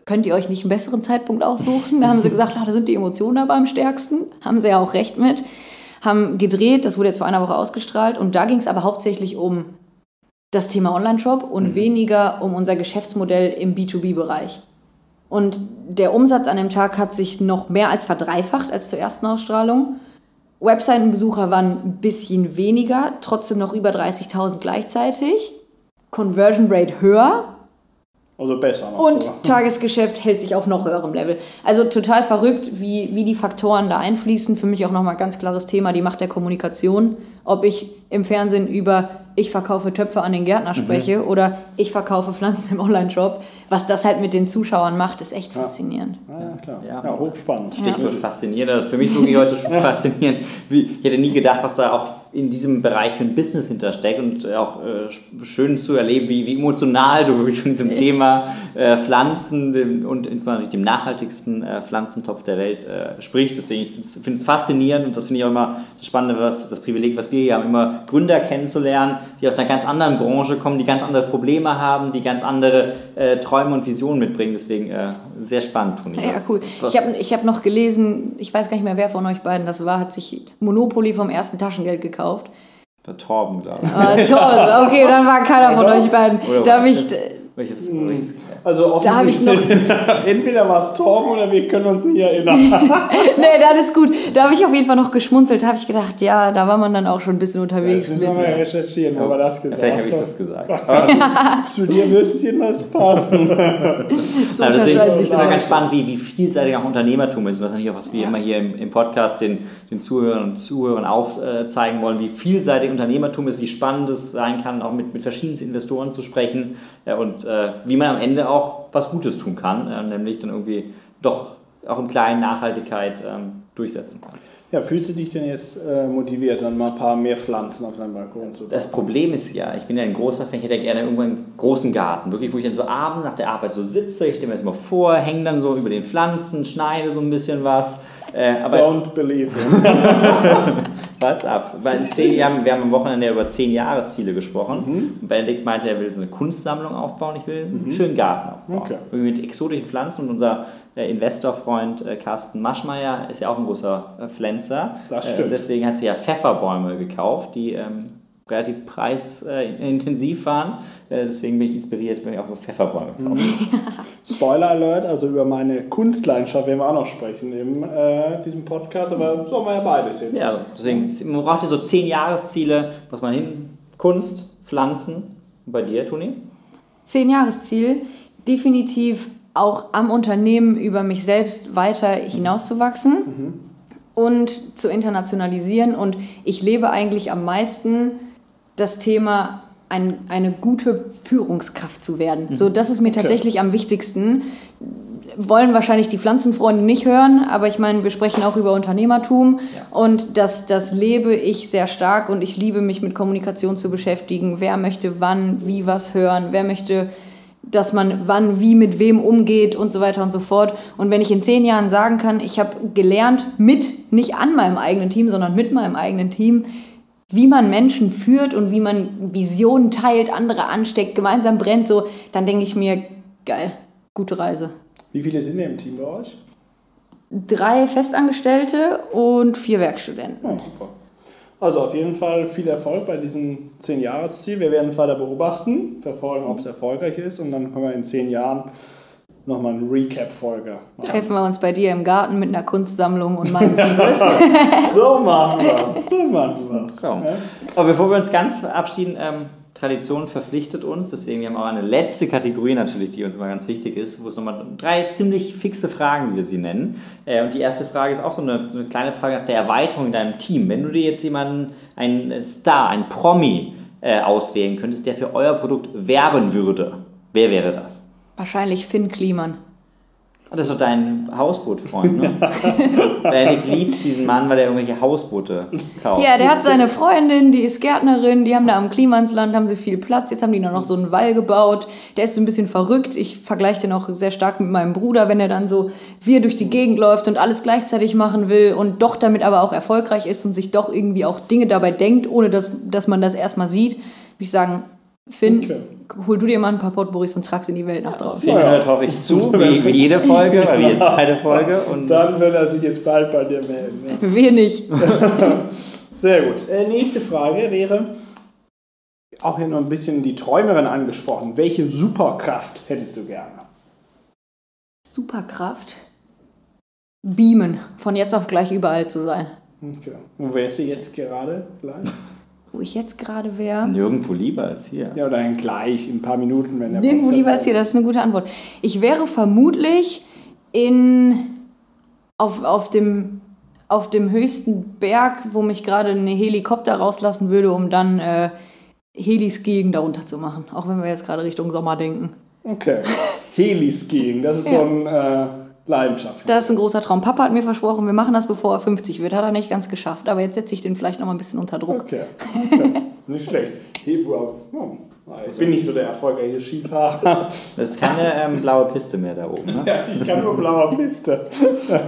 Speaker 3: könnt ihr euch nicht einen besseren Zeitpunkt aussuchen? Da haben sie gesagt, [laughs] ah, da sind die Emotionen aber am stärksten. Haben sie ja auch recht mit. Haben gedreht, das wurde jetzt vor einer Woche ausgestrahlt und da ging es aber hauptsächlich um das Thema Online-Shop und weniger um unser Geschäftsmodell im B2B-Bereich. Und der Umsatz an dem Tag hat sich noch mehr als verdreifacht als zur ersten Ausstrahlung. Webseitenbesucher waren ein bisschen weniger, trotzdem noch über 30.000 gleichzeitig. Conversion Rate höher
Speaker 2: Also besser noch.
Speaker 3: und
Speaker 2: sogar.
Speaker 3: Tagesgeschäft hält sich auf noch höherem Level. Also total verrückt, wie, wie die Faktoren da einfließen. Für mich auch nochmal ganz klares Thema, die Macht der Kommunikation. Ob ich im Fernsehen über ich verkaufe Töpfe an den Gärtner spreche oder ich verkaufe Pflanzen im Online-Shop. Was das halt mit den Zuschauern macht, ist echt faszinierend.
Speaker 2: Ja, ja, klar.
Speaker 1: Ja.
Speaker 2: Ja, hochspannend.
Speaker 1: Stichwort faszinierend. Also für mich wirklich heute schon [laughs] faszinierend. Ich hätte nie gedacht, was da auch in diesem Bereich für ein Business hintersteckt und auch äh, schön zu erleben, wie, wie emotional du wirklich von diesem Thema äh, Pflanzen dem, und insbesondere dem nachhaltigsten äh, Pflanzentopf der Welt äh, sprichst. Deswegen ich finde es faszinierend und das finde ich auch immer das Spannende, was, das Privileg, was wir hier haben, immer Gründer kennenzulernen, die aus einer ganz anderen Branche kommen, die ganz andere Probleme haben, die ganz andere äh, Träume und Visionen mitbringen. Deswegen äh, sehr spannend, Toni.
Speaker 3: Ja, cool.
Speaker 1: was-
Speaker 3: Ich habe ich hab noch gelesen, ich weiß gar nicht mehr, wer von euch beiden das war, hat sich Monopoly vom ersten Taschengeld gekauft.
Speaker 1: Der Torben, glaube ich.
Speaker 3: Ah, toll, okay, dann war keiner von euch beiden.
Speaker 1: Oder war
Speaker 3: ich,
Speaker 1: das- Ich hab's, ich,
Speaker 2: Also
Speaker 3: Da hab ich
Speaker 2: offensichtlich- [laughs] entweder war es Torben oder wir können uns nie erinnern. [laughs]
Speaker 3: nee, das ist gut. Da habe ich auf jeden Fall noch geschmunzelt. Da habe ich gedacht, ja, da war man dann auch schon ein bisschen unterwegs.
Speaker 2: müssen wir mal recherchieren, wo wir das gesagt
Speaker 1: Vielleicht habe ich das gesagt. [laughs] Aber
Speaker 2: Zu dir wird es jedenfalls passen.
Speaker 3: So
Speaker 1: Aber deswegen ist immer
Speaker 3: so.
Speaker 1: ganz spannend, wie, wie vielseitig auch Unternehmertum ist. Und das ist natürlich auch, was wir immer hier im, im Podcast den, den Zuhörern und Zuhörern aufzeigen wollen, wie vielseitig Unternehmertum ist, wie spannend es sein kann, auch mit, mit verschiedensten Investoren zu sprechen ja, und äh, wie man am Ende auch was Gutes tun kann, äh, nämlich dann irgendwie doch auch in kleinen Nachhaltigkeit ähm, durchsetzen kann.
Speaker 2: Ja, fühlst du dich denn jetzt äh, motiviert, dann mal ein paar mehr Pflanzen auf deinem Balkon zu
Speaker 1: Das Problem ist ja, ich bin ja ein großer Fan, ich hätte ja gerne irgendwann einen großen Garten, wirklich, wo ich dann so abends nach der Arbeit so sitze, ich stelle mir das mal vor, hänge dann so über den Pflanzen, schneide so ein bisschen was. Äh, aber
Speaker 2: Don't believe [laughs]
Speaker 1: ab. Weil in zehn Jahren, wir haben am Wochenende über zehn Jahresziele gesprochen. Und Benedikt meinte, er will so eine Kunstsammlung aufbauen, ich will einen schönen Garten aufbauen.
Speaker 2: Okay.
Speaker 1: Mit exotischen Pflanzen und unser äh, Investorfreund äh, Carsten Maschmeyer ist ja auch ein großer äh, Pflänzer.
Speaker 2: Das
Speaker 1: Äh,
Speaker 2: stimmt.
Speaker 1: deswegen hat sie ja Pfefferbäume gekauft, die ähm, relativ preisintensiv waren. Äh, deswegen bin ich inspiriert, wenn ich auch so Pfefferbäume kaufe. [laughs]
Speaker 2: Spoiler Alert, also über meine Kunstleidenschaft werden wir auch noch sprechen in äh, diesem Podcast, aber sollen wir ja beides jetzt.
Speaker 1: Ja, deswegen, man braucht ja so zehn Jahresziele, was man hin, Kunst, Pflanzen. Und bei dir, Toni?
Speaker 3: Zehn Jahresziel, definitiv auch am Unternehmen über mich selbst weiter hinauszuwachsen und zu internationalisieren. Und ich lebe eigentlich am meisten das Thema, ein, eine gute Führungskraft zu werden. So, das ist mir tatsächlich am wichtigsten. Wollen wahrscheinlich die Pflanzenfreunde nicht hören, aber ich meine, wir sprechen auch über Unternehmertum und das, das lebe ich sehr stark und ich liebe mich mit Kommunikation zu beschäftigen. Wer möchte wann, wie was hören, wer möchte, dass man wann, wie, mit wem umgeht und so weiter und so fort. Und wenn ich in zehn Jahren sagen kann, ich habe gelernt mit, nicht an meinem eigenen Team, sondern mit meinem eigenen Team, wie man Menschen führt und wie man Visionen teilt, andere ansteckt, gemeinsam brennt, so, dann denke ich mir, geil, gute Reise.
Speaker 2: Wie viele sind denn im Team bei euch?
Speaker 3: Drei Festangestellte und vier Werkstudenten.
Speaker 2: Ja, super. Also auf jeden Fall viel Erfolg bei diesem 10-Jahres-Ziel. Wir werden es weiter beobachten, verfolgen, ob es erfolgreich ist und dann können wir in 10 Jahren nochmal eine Recap-Folge machen.
Speaker 3: Treffen wir uns bei dir im Garten mit einer Kunstsammlung und meinem Team. [laughs]
Speaker 2: So machen wir es. So machen wir es.
Speaker 1: So. Aber bevor wir uns ganz verabschieden, ähm, Tradition verpflichtet uns, deswegen wir haben auch eine letzte Kategorie natürlich, die uns immer ganz wichtig ist, wo es nochmal drei ziemlich fixe Fragen, wie wir sie nennen. Äh, und die erste Frage ist auch so eine, eine kleine Frage nach der Erweiterung in deinem Team. Wenn du dir jetzt jemanden, einen Star, einen Promi äh, auswählen könntest, der für euer Produkt werben würde, wer wäre das?
Speaker 3: Wahrscheinlich Finn Kliman.
Speaker 1: Das ist doch dein Hausbootfreund, ne? [laughs] Benedikt liebt diesen Mann, weil er irgendwelche Hausboote kauft.
Speaker 3: Ja, der hat seine Freundin, die ist Gärtnerin, die haben da am Klimansland, haben sie viel Platz. Jetzt haben die nur noch so einen Wall gebaut. Der ist so ein bisschen verrückt. Ich vergleiche den auch sehr stark mit meinem Bruder, wenn er dann so wir durch die Gegend läuft und alles gleichzeitig machen will und doch damit aber auch erfolgreich ist und sich doch irgendwie auch Dinge dabei denkt, ohne dass, dass man das erstmal sieht. Würde ich sagen, Finn,
Speaker 2: Okay.
Speaker 3: hol du dir mal ein paar Potpourris und trag's in die Welt nach draußen.
Speaker 1: Finn
Speaker 2: Ja,
Speaker 1: hört, hoffe ich, zu, wie, [laughs] wie jede Folge, oder wie jede zweite Folge. [laughs] Und
Speaker 2: Dann wird er sich jetzt bald bei dir melden. Ja.
Speaker 3: Wir nicht. [laughs]
Speaker 2: Sehr gut. Äh, nächste Frage wäre, auch hier noch ein bisschen die Träumerin angesprochen. Welche Superkraft hättest du gerne?
Speaker 3: Superkraft. Beamen. Von jetzt auf gleich überall zu sein.
Speaker 2: Okay. Wo wärst du jetzt gerade gleich?
Speaker 3: Wo ich jetzt gerade wäre.
Speaker 1: nirgendwo lieber als hier.
Speaker 2: Ja, oder dann gleich in ein paar Minuten, wenn der
Speaker 3: Nirgendwo lieber als hier, das ist eine gute Antwort. Ich wäre vermutlich in auf, auf, dem, auf dem höchsten Berg, wo mich gerade ein Helikopter rauslassen würde, um dann äh, Heliskiing darunter zu machen. Auch wenn wir jetzt gerade Richtung Sommer denken.
Speaker 2: Okay. Heliskiing, das ist so ein äh, Leidenschaft.
Speaker 3: Das ist ein großer Traum. Papa hat mir versprochen, wir machen das, bevor er 50 wird. Hat er nicht ganz geschafft. Aber jetzt setze ich den vielleicht noch mal ein bisschen unter Druck.
Speaker 2: Okay. okay. Nicht schlecht. He wow. Oh. Ich bin nicht so der erfolgreiche Skifahrer. [laughs]
Speaker 1: Das ist keine ähm, blaue Piste mehr da oben. Ne? [laughs]
Speaker 2: Ja, ich kann nur blaue Piste.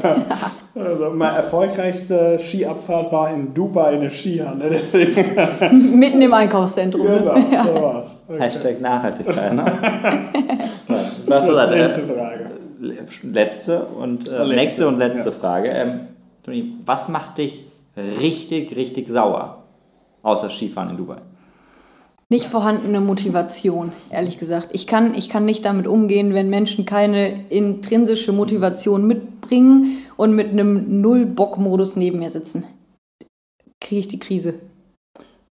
Speaker 2: [laughs] also meine erfolgreichste Skiabfahrt war in Dubai eine Skihalle. Deswegen,
Speaker 3: Mitten im Einkaufszentrum.
Speaker 2: genau, so war's. Okay.
Speaker 1: Hashtag Nachhaltigkeit. Ne? Was war das?
Speaker 2: Nächste Frage.
Speaker 1: Letzte und äh,
Speaker 2: Letzte,
Speaker 1: nächste und letzte
Speaker 2: ja.
Speaker 1: Frage. Ähm, Toni, was macht dich richtig, richtig sauer? Außer Skifahren in Dubai.
Speaker 3: nicht vorhandene Motivation, ehrlich gesagt. Ich kann, ich kann nicht damit umgehen, wenn Menschen keine intrinsische Motivation mitbringen und mit einem Null-Bock-Modus neben mir sitzen. Kriege ich die Krise.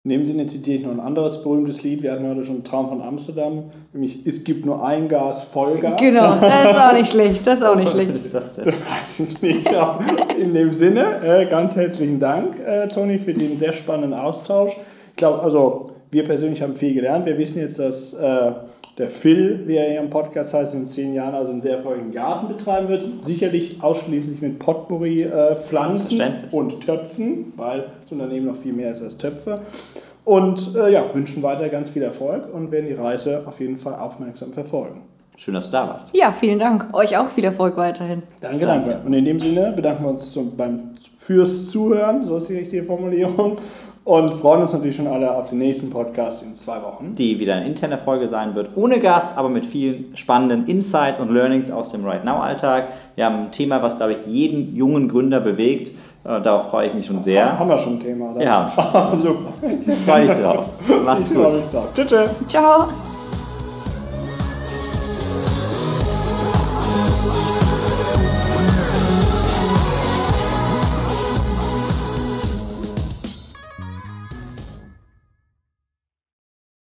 Speaker 2: In dem Sinne zitiere ich noch ein anderes berühmtes Lied. Wir hatten heute schon einen Traum von Amsterdam. Nämlich, es gibt nur ein Gas, Vollgas.
Speaker 3: Genau, [laughs] das ist auch nicht schlecht. Das ist auch nicht schlecht.
Speaker 1: Was ist das denn? [laughs]
Speaker 2: Weiß ich nicht. In dem Sinne, äh, ganz herzlichen Dank, äh, Toni, für den sehr spannenden Austausch. Ich glaube, also wir persönlich haben viel gelernt. Wir wissen jetzt, dass äh, der Phil, wie er hier im Podcast heißt, in zehn Jahren also einen sehr erfolgreichen Garten betreiben wird. Sicherlich ausschließlich mit Potpourri-Pflanzen
Speaker 1: Verständlich.
Speaker 2: und Töpfen, weil das Unternehmen noch viel mehr ist als Töpfe. Und äh, ja, wünschen weiter ganz viel Erfolg und werden die Reise auf jeden Fall aufmerksam verfolgen.
Speaker 1: Schön, dass du da warst.
Speaker 3: Ja, vielen Dank. Euch auch viel Erfolg weiterhin.
Speaker 2: Danke, danke. Und in dem Sinne bedanken wir uns zum, beim, fürs Zuhören, so ist die richtige Formulierung, und freuen uns natürlich schon alle auf den nächsten Podcast in zwei Wochen.
Speaker 1: Die wieder eine interne Folge sein wird, ohne Gast, aber mit vielen spannenden Insights und Learnings aus dem Right Now-Alltag. Wir haben ein Thema, was, glaube ich, jeden jungen Gründer bewegt. Äh, Darauf freue ich mich schon sehr.
Speaker 2: Haben wir schon ein Thema, oder?
Speaker 1: Wir haben schon [laughs]
Speaker 2: Super.
Speaker 1: Freue dich drauf. [laughs] Macht's
Speaker 2: Ich
Speaker 1: gut.
Speaker 2: tschüss.
Speaker 3: Ciao.